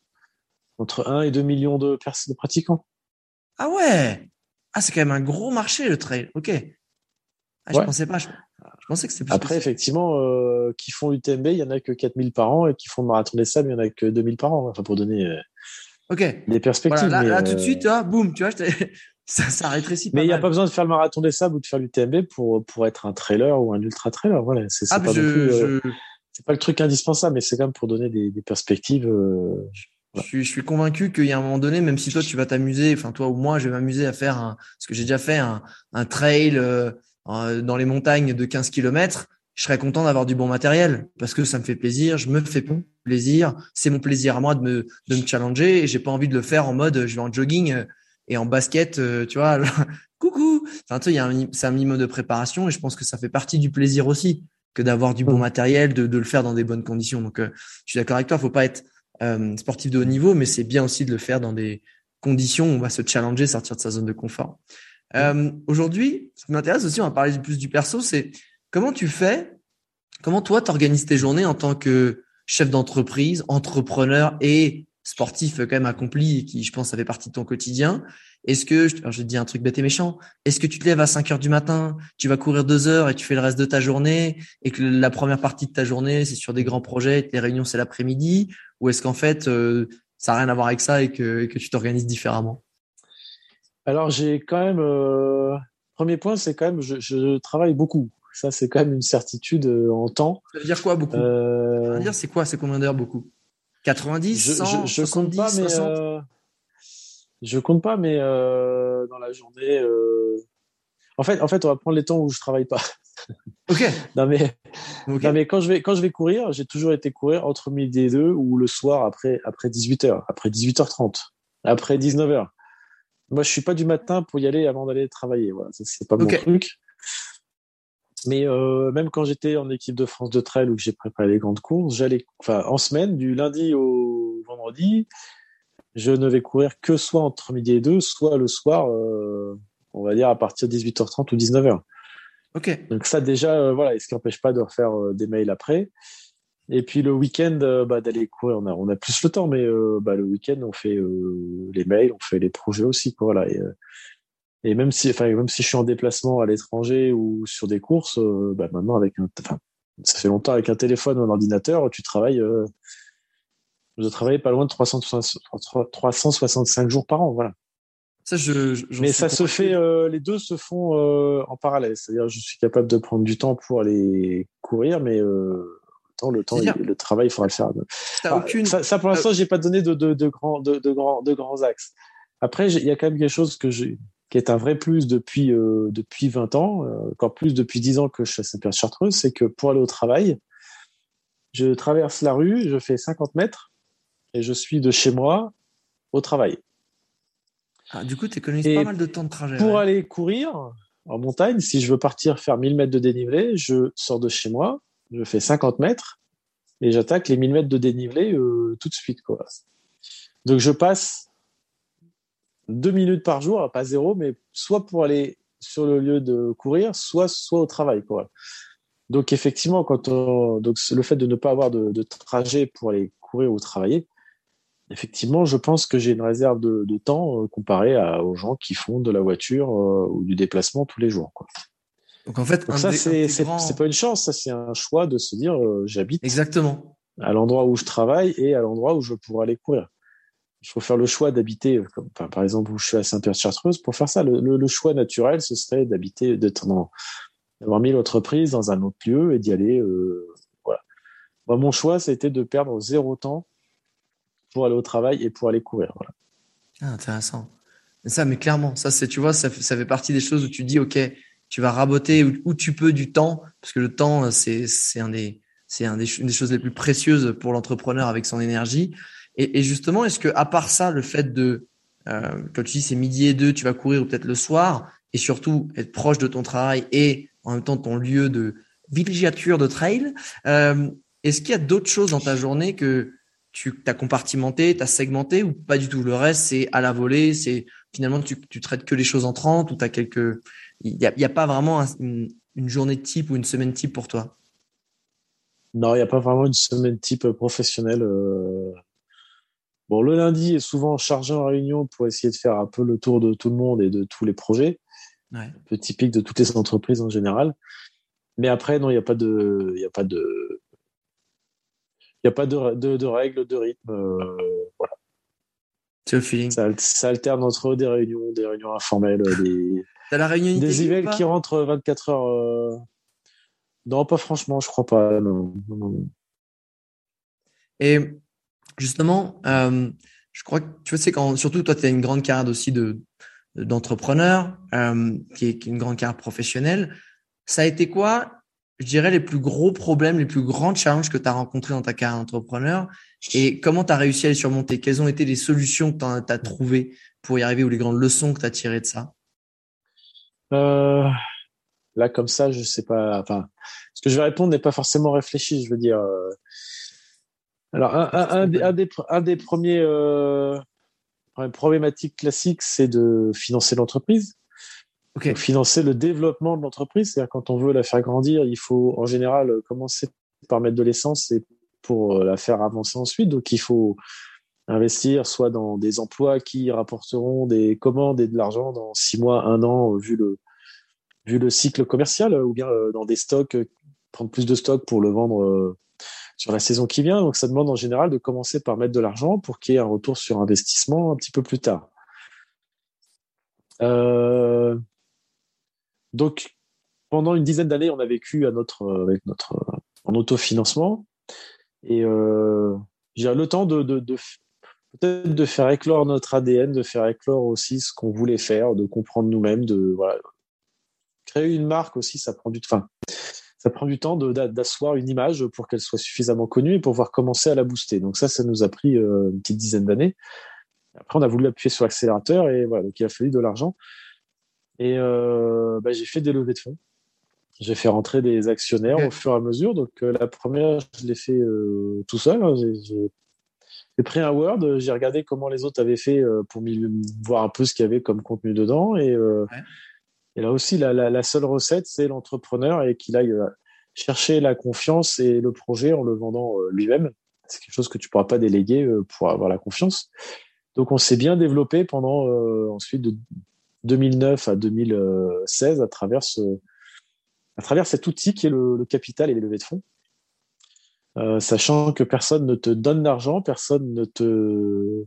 entre 1 et 2 millions de, de pratiquants. Ah ouais Ah, c'est quand même un gros marché, le trail. Ok. Ah, je pensais pas. Je, pensais que c'était plus Après, effectivement, euh, qui font l'UTMB, il y en a que 4000 par an et qui font le marathon des sables, il y en a que 2000 par an. Enfin, pour donner euh, ok des perspectives. Voilà, là, tout de euh, suite, hein, boum, tu vois, [laughs] ça, ça rétrécit pas Mais il n'y a pas besoin de faire le marathon des sables ou de faire l'UTMB pour, pour être un trailer ou un ultra trailer. Voilà, c'est Ah, pas, mais non je, plus, je, c'est pas le truc indispensable, mais c'est quand même pour donner des, des perspectives. Je suis, je suis convaincu qu'il y a un moment donné, même si toi tu vas t'amuser, enfin toi ou moi, je vais m'amuser à faire un, parce que j'ai déjà fait un, un trail euh, dans les montagnes de 15 km, je serais content d'avoir du bon matériel parce que ça me fait plaisir, je me fais plaisir, c'est mon plaisir à moi de me, de me challenger et j'ai pas envie de le faire en mode je vais en jogging euh, et en basket, euh, tu vois, [laughs] coucou. Enfin, tu sais, c'est un minimum de préparation et je pense que ça fait partie du plaisir aussi que d'avoir du bon matériel, de, de le faire dans des bonnes conditions. Donc, euh, je suis d'accord avec toi, faut pas être euh, sportif de haut niveau, mais c'est bien aussi de le faire dans des conditions où on va se challenger, sortir de sa zone de confort. Euh, Aujourd'hui, ce qui m'intéresse aussi, on va parler plus du perso, c'est comment tu fais, comment toi t'organises tes journées en tant que chef d'entreprise, entrepreneur et sportif quand même accompli et qui, je pense, ça fait partie de ton quotidien. Est-ce que, alors je te dire un truc bête et méchant, est-ce que tu te lèves à 5 heures du matin, tu vas courir deux heures et tu fais le reste de ta journée et que la première partie de ta journée, c'est sur des grands projets et tes réunions, c'est l'après-midi Ou est-ce qu'en fait, euh, ça n'a rien à voir avec ça et que, et que tu t'organises différemment? Alors, j'ai quand même. Euh... Premier point, c'est quand même, je, je, travaille beaucoup. Ça, c'est quand même une certitude euh, en temps. Ça veut dire quoi, beaucoup? Euh... Ça veut dire, c'est quoi C'est combien d'heures, beaucoup? 90, je, 100, je, je 70, compte pas, mais 60 euh... je compte pas, mais euh, dans la journée. euh, En fait, en fait, on va prendre les temps où je travaille pas. [laughs] Ok. non mais, Ok. non mais quand je vais quand je vais courir, j'ai toujours été courir entre midi et deux ou le soir après après 18 h après 18h30, après 19h. Moi, je suis pas du matin pour y aller avant d'aller travailler. Voilà, c'est pas mon truc. Mais euh, même quand j'étais en équipe de France de trail ou que j'ai préparé les grandes courses, j'allais, enfin, en semaine, du lundi au vendredi, je ne vais courir que soit entre midi et deux, soit le soir, euh, on va dire à partir de 18h30 ou 19h. Ok. Donc ça déjà, euh, voilà, et ce qui n'empêche pas de refaire des mails après. Et puis le week-end, bah, d'aller courir, on a, on a plus le temps, mais bah, le week-end, on fait les mails, on fait les projets aussi, quoi, voilà. Et, et même si, enfin, même si je suis en déplacement à l'étranger ou sur des courses, euh, bah, maintenant avec un, enfin, ça fait longtemps avec un téléphone ou un ordinateur, tu travailles. Euh, je travaille pas loin de 360 365 jours par an, voilà. Ça, je, Mais ça se fait, euh, les deux se font euh, en parallèle. C'est-à-dire, je suis capable de prendre du temps pour aller courir, mais temps, le temps, le travail, il faudra le faire. Aucune. ça, ça, pour l'instant, j'ai pas donné de, de, de grands, de, de grands, de grands axes. Après, il y a quand même quelque chose que j'ai, qui est un vrai plus depuis euh, depuis 20 ans, euh, encore plus depuis 10 ans que je suis à Saint-Pierre-Chartreuse, c'est que pour aller au travail, je traverse la rue, je fais 50 mètres et je suis de chez moi au travail. Ah, du coup, tu économises pas mal de temps de trajet. Pour ouais. aller courir en montagne, si je veux partir faire 1000 mètres de dénivelé, je sors de chez moi, je fais 50 mètres et j'attaque les 1000 mètres de dénivelé euh, tout de suite. Quoi. Donc je passe deux minutes par jour, pas zéro, mais soit pour aller sur le lieu de courir, soit, soit au travail. Quoi. Donc effectivement, quand on, donc le fait de ne pas avoir de, de trajet pour aller courir ou travailler, effectivement, je pense que j'ai une réserve de, de temps euh, comparé à, aux gens qui font de la voiture euh, ou du déplacement tous les jours. Quoi. Donc en fait, donc ça c'est c'est pas une chance, ça c'est un choix de se dire euh, j'habite exactement à l'endroit où je travaille et à l'endroit où je pourrais aller courir. Il faut faire le choix d'habiter, enfin, par exemple où je suis à Saint-Pierre-Chartreuse. Pour faire ça, le, choix naturel, ce serait d'habiter, d'être d'avoir mis l'entreprise dans un autre lieu et d'y aller. Euh, voilà. Mon choix, ça a été de perdre zéro temps pour aller au travail et pour aller courir. Ah, intéressant. Ça, mais clairement, ça, c'est, tu vois, ça, fait partie des choses où tu dis, OK, tu vas raboter où, tu peux du temps, parce que le temps, c'est, c'est un des, c'est un une des choses les plus précieuses pour l'entrepreneur avec son énergie. Et, justement, est-ce que, à part ça, le fait de, euh, quand tu dis c'est midi et deux, tu vas courir ou peut-être le soir, et surtout être proche de ton travail et en même temps ton lieu de villégiature de trail. Euh, Est-ce qu'il y a d'autres choses dans ta journée que tu as compartimenté, tu as segmenté ou pas du tout? Le reste, c'est à la volée, c'est finalement tu, tu traites que les choses en 30 ou tu as quelques. Il n'y a, pas vraiment une, une, journée type ou une semaine type pour toi? Non, il n'y a pas vraiment une semaine type professionnelle. Euh... Bon, le lundi est souvent chargé en réunion pour essayer de faire un peu le tour de tout le monde et de tous les projets ouais. un peu typique de toutes les entreprises en général. Mais après, non, il n'y a pas de, il a pas de, il a pas de, de, de règles, de rythme. Euh, voilà. C'est le feeling. Ça, ça, alterne entre des réunions, des réunions informelles, [laughs] des, la réunion des emails qui rentrent 24 heures. Euh... Non, pas franchement, je crois pas. Non, non, non. Et justement, euh, je crois que tu sais quand, surtout toi, tu as une grande carrière aussi de d'entrepreneur, euh, qui, est, une grande carrière professionnelle. Ça a été quoi, je dirais, les plus gros problèmes, les plus grands challenges que tu as rencontrés dans ta carrière d'entrepreneur? Et comment tu as réussi à les surmonter? Quelles ont été les solutions que tu as, trouvées pour y arriver ou les grandes leçons que tu as tirées de ça? Euh, Là, comme ça, je sais pas. Enfin, ce que je vais répondre n'est pas forcément réfléchi. Je veux dire. Euh... Alors, un, un, un, des, un, des, un des premiers euh, une problématique classique, c'est de financer l'entreprise. Okay. financer le développement de l'entreprise, c'est-à-dire quand on veut la faire grandir, il faut en général commencer par mettre de l'essence et pour la faire avancer ensuite. Donc il faut investir soit dans des emplois qui rapporteront des commandes et de l'argent dans six mois, un an, vu le vu le cycle commercial, ou bien euh, dans des stocks, prendre plus de stocks pour le vendre euh, sur la saison qui vient. Donc, ça demande en général de commencer par mettre de l'argent pour qu'il y ait un retour sur investissement un petit peu plus tard. Euh... Donc, pendant une dizaine d'années, on a vécu avec notre, en autofinancement. Et euh, j'ai le temps de, peut-être de faire éclore notre ADN, de faire éclore aussi ce qu'on voulait faire, de comprendre nous-mêmes, de voilà, créer une marque aussi, ça prend du temps. Ça prend du temps d'asseoir une image pour qu'elle soit suffisamment connue et pour pouvoir commencer à la booster. Donc ça, ça nous a pris euh, une petite dizaine d'années. Après, on a voulu appuyer sur l'accélérateur et voilà, donc il a fallu de l'argent. Et euh, bah, j'ai fait des levées de fonds. J'ai fait rentrer des actionnaires au fur et à mesure. Donc euh, la première, je l'ai fait euh, tout seul. Hein. J'ai pris un Word, j'ai regardé comment les autres avaient fait pour voir un peu ce qu'il y avait comme contenu dedans et ouais et là aussi, la, seule recette, c'est l'entrepreneur et qu'il aille euh, chercher la confiance et le projet en le vendant euh, lui-même. C'est quelque chose que tu pourras pas déléguer euh, pour avoir la confiance. Donc, on s'est bien développé pendant ensuite de 2009 à 2016 à travers à travers cet outil qui est le, capital et les levées de fonds. Sachant que personne ne te donne d'argent, personne ne te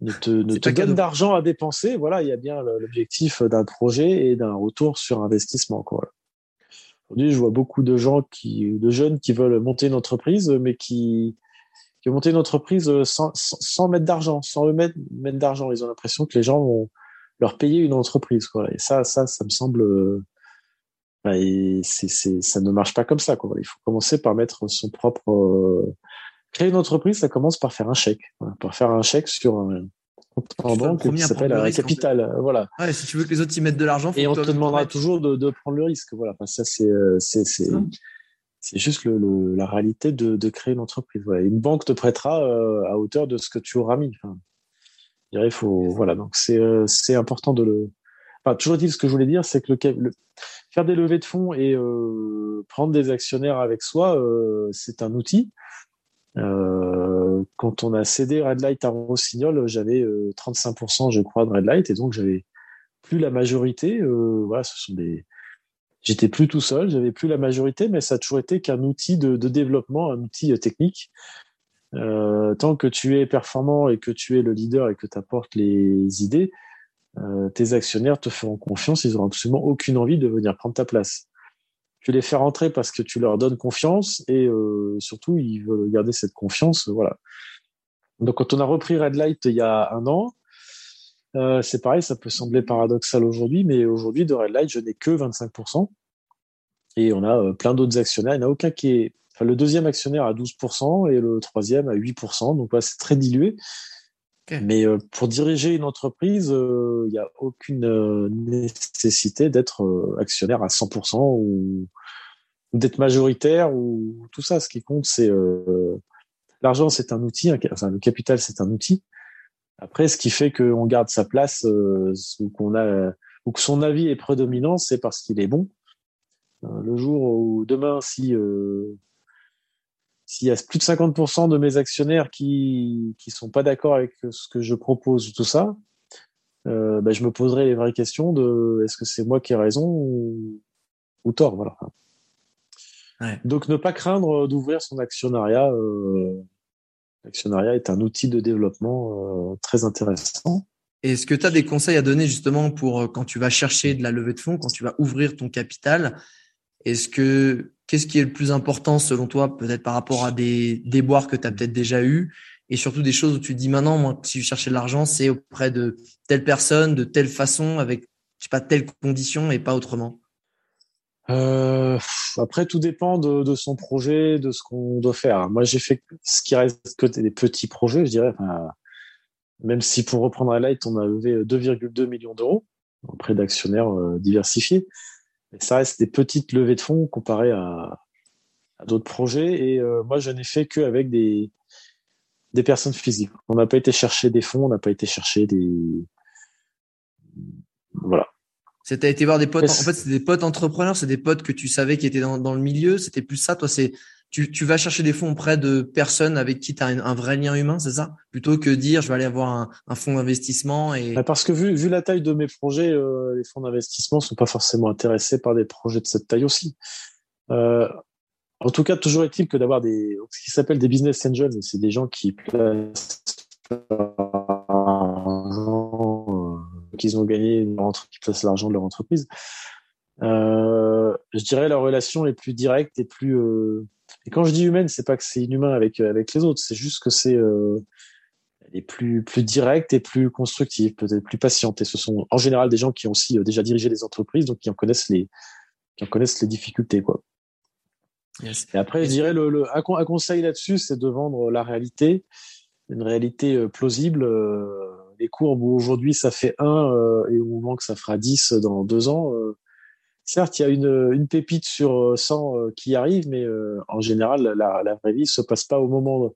ne te, ne te donne d'argent à dépenser. Voilà, il y a bien l'objectif d'un projet et d'un retour sur investissement. Quoi. Aujourd'hui, je vois beaucoup de gens qui, de jeunes qui veulent monter une entreprise, mais qui, qui monter une entreprise sans, sans, mettre d'argent, sans eux mettre, mettre d'argent. Ils ont l'impression que les gens vont leur payer une entreprise. Quoi. Et ça, ça, ça me semble, bah, et c'est, c'est, ça ne marche pas comme ça. Quoi. Il faut commencer par mettre son propre euh, créer une entreprise, ça commence par faire un chèque, par faire un chèque sur un compte en banque qui s'appelle un capital. Euh, voilà. Ouais, si tu veux que les autres y mettent de l'argent, et on te demandera toujours de, de, prendre le risque. Voilà, enfin, ça c'est euh, c'est juste le, le, la réalité de, de créer une entreprise. Voilà. Une banque te prêtera euh, à hauteur de ce que tu auras mis. Enfin, je dirais, faut voilà donc c'est c'est important de le enfin, toujours dit ce que je voulais dire, c'est que le, faire des levées de fonds et prendre des actionnaires avec soi, c'est un outil. Quand on a cédé Red Light à Rossignol, j'avais 35%, je crois, de Red Light, et donc j'avais plus la majorité. voilà, ce sont des J'étais plus tout seul, j'avais plus la majorité, mais ça a toujours été qu'un outil de, développement, un outil euh, technique. Euh, tant que tu es performant et que tu es le leader et que tu apportes les idées, euh, tes actionnaires te feront confiance, ils n'auront absolument aucune envie de venir prendre ta place. Tu les fais rentrer parce que tu leur donnes confiance et surtout ils veulent garder cette confiance. Voilà. Donc quand on a repris Red Light il y a un an, euh, c'est pareil, ça peut sembler paradoxal aujourd'hui, mais aujourd'hui, de Red Light, je n'ai que 25%. Et on a euh, plein d'autres actionnaires. Il n'y en a aucun qui est. Le deuxième actionnaire à 12% et le troisième à 8%. Donc, c'est très dilué. Mais euh, pour diriger une entreprise, il n'y a aucune nécessité d'être actionnaire à 100% ou, d'être majoritaire ou tout ça. Ce qui compte, c'est l'argent, c'est un outil. Enfin, le capital, c'est un outil. Après, ce qui fait qu'on garde sa place euh, ou qu'on a ou que son avis est prédominant, c'est parce qu'il est bon. Euh, le jour où demain, si euh, s'il y a plus de 50% de mes actionnaires qui qui sont pas d'accord avec ce que je propose ou tout ça, euh, ben, je me poserai les vraies questions de est-ce que c'est moi qui ai raison ou, ou tort, voilà. Ouais. Donc ne pas craindre d'ouvrir son actionnariat. Euh, L'actionnariat est un outil de développement euh, très intéressant. Est-ce que tu as des conseils à donner justement pour euh, quand tu vas chercher de la levée de fonds, quand tu vas ouvrir ton capital? Est-ce que qu'est-ce qui est le plus important selon toi, peut-être par rapport à des déboires que tu as peut-être déjà eu et surtout des choses où tu dis maintenant, moi, si je cherchais de l'argent, c'est auprès de telle personne, de telle façon, avec je sais pas telle condition et pas autrement. Euh, après, tout dépend de, son projet, de ce qu'on doit faire. Moi, j'ai fait ce qui reste que des petits projets, je dirais. Même si pour reprendre à Light, on a levé 2,2 millions d'euros auprès d'actionnaires euh, diversifiés. Mais ça reste des petites levées de fonds comparées à, à d'autres projets. Et euh, moi, je n'ai fait qu'avec des, des personnes physiques. On n'a pas été chercher des fonds, on n'a pas été chercher des... Voilà. C'était été voir des potes. En fait, c'est des potes entrepreneurs, c'est des potes que tu savais qui étaient dans, dans le milieu. C'était plus ça. Toi, c'est tu, tu vas chercher des fonds auprès de personnes avec qui tu as un, vrai lien humain, c'est ça? Plutôt que dire je vais aller avoir un, un fonds d'investissement. Et... Bah, parce que vu, vu la taille de mes projets, euh, les fonds d'investissement sont pas forcément intéressés par des projets de cette taille aussi. Euh, en tout cas, toujours est-il que d'avoir des ce qui s'appelle des business angels, c'est des gens qui placent qu'ils ont gagné qui placent l'argent de leur entreprise. Euh, je dirais la relation est plus directe et plus. Euh... Et quand je dis humaine, c'est pas que c'est inhumain avec avec les autres, c'est juste que c'est euh... elle est plus plus directe et plus constructive, peut-être plus patiente. Et ce sont en général des gens qui ont aussi euh, déjà dirigé des entreprises, donc qui en connaissent les qui en connaissent les difficultés, quoi. Yes. Et après, je dirais le, le un, conseil là-dessus, c'est de vendre la réalité, une réalité euh, plausible. Euh, les courbes où aujourd'hui ça fait 1 euh, et au moment que ça fera 10 dans deux ans, euh, certes, il y a une, une pépite sur 100 euh, qui arrive, mais en général, la, la vraie vie se passe pas au moment où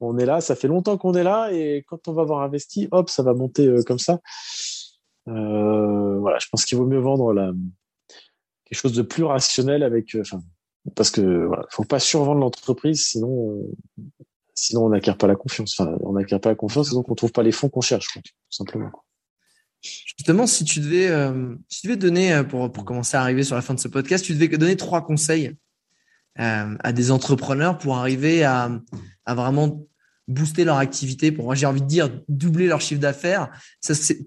on est là. Ça fait longtemps qu'on est là et quand on va avoir investi, hop, ça va monter comme ça. voilà, je pense qu'il vaut mieux vendre la, quelque chose de plus rationnel avec, enfin, parce que voilà, faut pas survendre l'entreprise, sinon Sinon, on n'acquiert pas la confiance. Enfin, on n'acquiert pas la confiance, et donc on trouve pas les fonds qu'on cherche, tout simplement. Justement, si tu devais, euh, si tu devais donner euh, pour pour commencer à arriver sur la fin de ce podcast, tu devais donner trois conseils euh, à des entrepreneurs pour arriver à, à vraiment booster leur activité, pour j'ai envie de dire doubler leur chiffre d'affaires.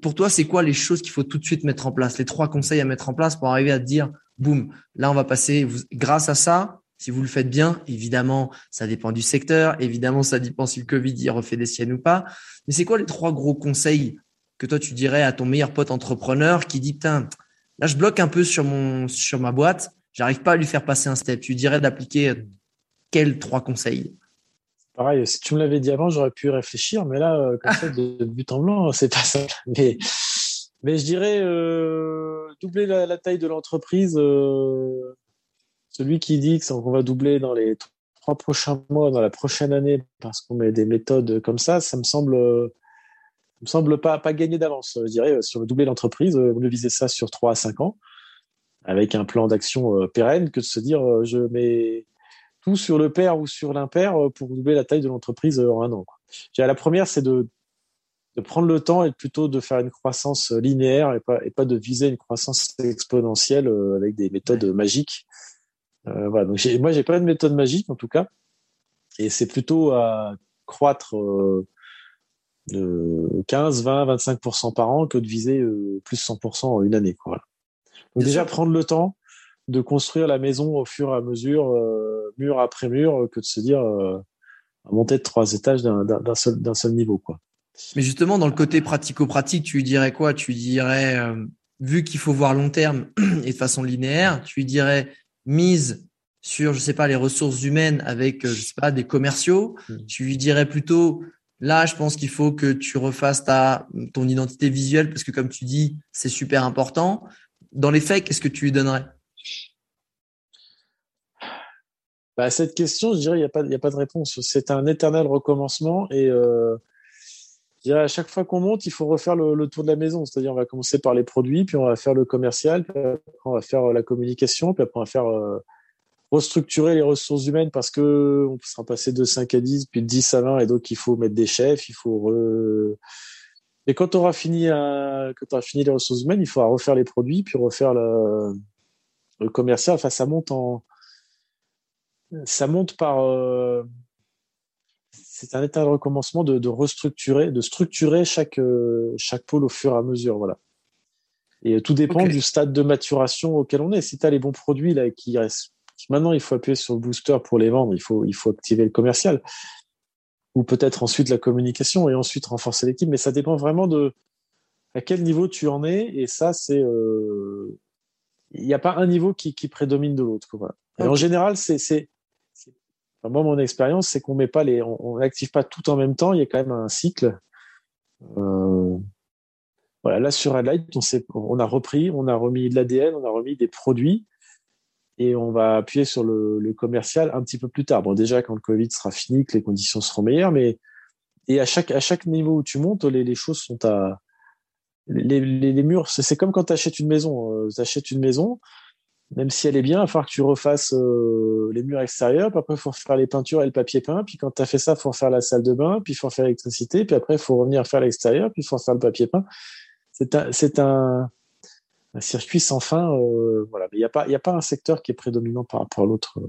Pour toi, c'est quoi les choses qu'il faut tout de suite mettre en place, les trois conseils à mettre en place pour arriver à te dire, boum, là on va passer, grâce à ça, si vous le faites bien, évidemment, ça dépend du secteur. Évidemment, ça dépend si le Covid y refait des siennes ou pas. Mais c'est quoi les trois gros conseils que toi tu dirais à ton meilleur pote entrepreneur qui dit putain, là je bloque un peu sur mon sur ma boîte, j'arrive pas à lui faire passer un step. Tu dirais d'appliquer quels trois conseils? Pareil, si tu me l'avais dit avant, j'aurais pu réfléchir, mais là, euh, comme ça, de, but en blanc, c'est pas ça. [laughs] Mais, mais je dirais euh, doubler la, taille de l'entreprise. Euh, celui qui dit qu'on va doubler dans les trois prochains mois, dans la prochaine année, parce qu'on met des méthodes comme ça, ça me semble, me semble pas, pas gagner d'avance. Je dirais, si on veut doubler l'entreprise, on veut viser ça sur 3 à 5 ans, avec un plan d'action pérenne, que de se dire, je mets tout sur le pair ou sur l'impair pour doubler la taille de l'entreprise en un an. La première, c'est de, de prendre le temps et plutôt de faire une croissance linéaire et pas, et pas de viser une croissance exponentielle avec des méthodes magiques. Euh, voilà. Donc moi, j'ai pas de méthode magique en tout cas, et c'est plutôt à croître euh, de 15, 20, 25 par an que de viser euh, plus 100 en une année. Quoi. Donc déjà prendre le temps de construire la maison au fur et à mesure, euh, mur après mur, que de se dire euh, monter de trois étages d'un seul, seul niveau. Quoi. Mais justement, dans le côté pratico-pratique, tu dirais quoi? Tu dirais, euh, vu qu'il faut voir long terme [clears throat] et de façon linéaire, tu dirais mise sur, je sais pas, les ressources humaines avec, je sais pas, des commerciaux? Hmm. Tu lui dirais plutôt, là, je pense qu'il faut que tu refasses ta, ton identité visuelle parce que comme tu dis, c'est super important. Dans les faits, qu'est-ce que tu lui donnerais? Bah, cette question, je dirais, il n'y a, pas, a pas de réponse. C'est un éternel recommencement et euh, à chaque fois qu'on monte, il faut refaire le, tour de la maison. C'est-à-dire, on va commencer par les produits, puis on va faire le commercial, puis après on va faire la communication, puis après on va faire euh, restructurer les ressources humaines parce que on sera passé de 5 à 10, puis de 10 à 20, et donc il faut mettre des chefs, il faut re... Et quand on aura fini, à, quand on aura fini les ressources humaines, il faudra refaire les produits, puis refaire le, le commercial. Enfin, ça monte en, ça monte par. Euh, c'est un état de recommencement de, de, restructurer, de structurer chaque euh, chaque pôle au fur et à mesure, voilà. Et tout dépend du stade de maturation auquel on est. Si tu as les bons produits là qui restent, maintenant il faut appuyer sur le booster pour les vendre, il faut il faut activer le commercial ou peut-être ensuite la communication et ensuite renforcer l'équipe. Mais ça dépend vraiment de à quel niveau tu en es. Et ça, c'est euh, il n'y a pas un niveau qui, qui prédomine de l'autre. Et en général, c'est moi, mon expérience, c'est qu'on met pas les, on n'active pas tout en même temps. Il y a quand même un cycle. Euh, voilà, là sur Adlight, on, on a repris, on a remis de l'ADN, on a remis des produits et on va appuyer sur le, le, commercial un petit peu plus tard. Bon, déjà quand le Covid sera fini, que les conditions seront meilleures, mais et à chaque à chaque niveau où tu montes, les, les choses sont à les, les, les murs. C'est comme quand tu achètes une maison. Euh, tu achètes une maison, même si elle est bien, il va falloir que tu refasses euh, les murs extérieurs, puis après il faut faire les peintures et le papier peint, puis quand tu as fait ça, il faut faire la salle de bain, puis il faut faire l'électricité, puis après il faut revenir faire l'extérieur, puis il faut faire le papier peint. C'est un, c'est un, un, circuit sans fin. Euh, voilà, mais il n'y a pas, il a pas un secteur qui est prédominant par rapport à l'autre.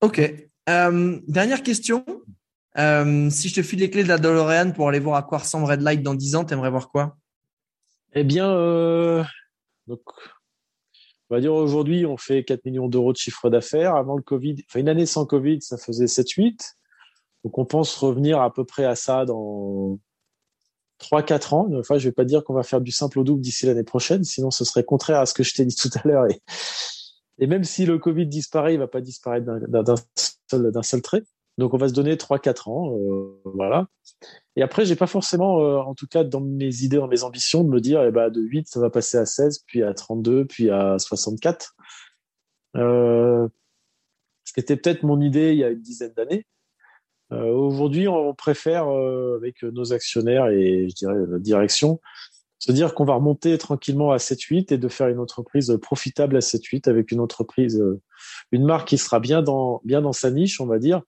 Ok. Euh, dernière question. Euh, si je te file les clés de la DeLorean pour aller voir à quoi ressemble Red Light dans 10 ans, tu aimerais voir quoi? Eh bien, donc on va dire aujourd'hui, on fait 4 millions d'euros de chiffre d'affaires. Avant le Covid, enfin une année sans Covid, ça faisait 7-8. Donc on pense revenir à peu près à ça dans 3-4 ans. Enfin, je vais pas dire qu'on va faire du simple au double d'ici l'année prochaine, sinon ce serait contraire à ce que je t'ai dit tout à l'heure. Et, même si le Covid disparaît, il va pas disparaître d'un seul, seul trait. Donc on va se donner 3-4 ans, euh, voilà. Et après, j'ai pas forcément, euh, en tout cas dans mes idées, dans mes ambitions, de me dire, eh ben, de 8, ça va passer à 16, puis à 32, puis à 64. Euh, ce qui était peut-être mon idée il y a une dizaine d'années. Euh, Aujourd'hui, on préfère, euh, avec nos actionnaires et je dirais direction, se dire qu'on va remonter tranquillement à 7-8 et de faire une entreprise profitable à 7-8 avec une entreprise, une marque qui sera bien dans, bien dans sa niche, on va dire,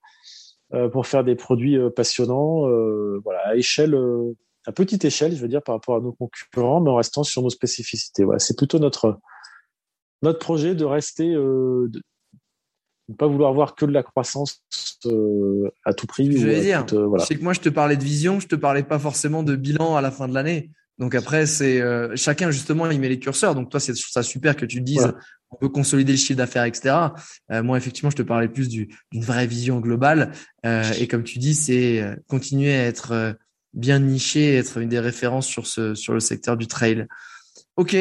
euh, pour faire des produits euh, passionnants, euh, voilà, à échelle, à petite échelle, je veux dire, par rapport à nos concurrents, mais en restant sur nos spécificités. Voilà, c'est plutôt notre notre projet de rester, ne pas vouloir voir que de la croissance à tout prix. Je vais dire, voilà. c'est que moi je te parlais de vision, je te parlais pas forcément de bilan à la fin de l'année. Donc après, c'est chacun justement il met les curseurs. Donc toi, c'est ça super que tu dises on peut consolider le chiffre d'affaires, etc. Euh, moi, effectivement, je te parlais plus d'une vraie vision globale. Euh, et comme tu dis, c'est euh, continuer à être bien niché, être une des références sur ce sur le secteur du trail. Ok,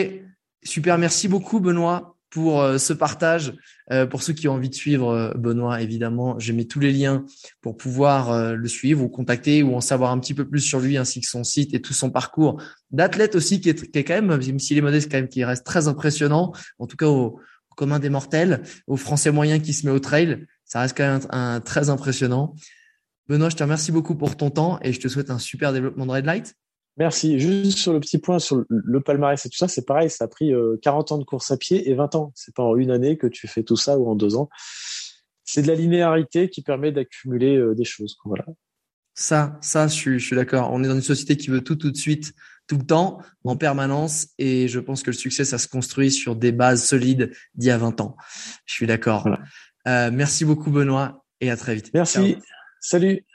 super. Merci beaucoup, Benoît pour euh, ce partage. Euh, pour ceux qui ont envie de suivre euh, Benoît, évidemment, je mets tous les liens pour pouvoir le suivre ou contacter ou en savoir un petit peu plus sur lui ainsi que son site et tout son parcours d'athlète aussi qui est, quand même, même s'il est modeste, quand même qui reste très impressionnant. En tout cas au, commun des mortels, au Français moyen qui se met au trail, ça reste quand même un, très impressionnant. Benoît, je te remercie beaucoup pour ton temps et je te souhaite un super développement de Red Light. Merci. Juste sur le petit point sur le palmarès et tout ça, c'est pareil, ça a pris 40 ans de course à pied et 20 ans. C'est pas en une année que tu fais tout ça ou en deux ans. C'est de la linéarité qui permet d'accumuler des choses. Voilà. Ça, ça, je suis, je suis d'accord. On est dans une société qui veut tout tout de suite, tout le temps, en permanence, et je pense que le succès, ça se construit sur des bases solides d'il y a 20 ans. Je suis d'accord. Euh, merci beaucoup, Benoît, et à très vite. Merci. Salut.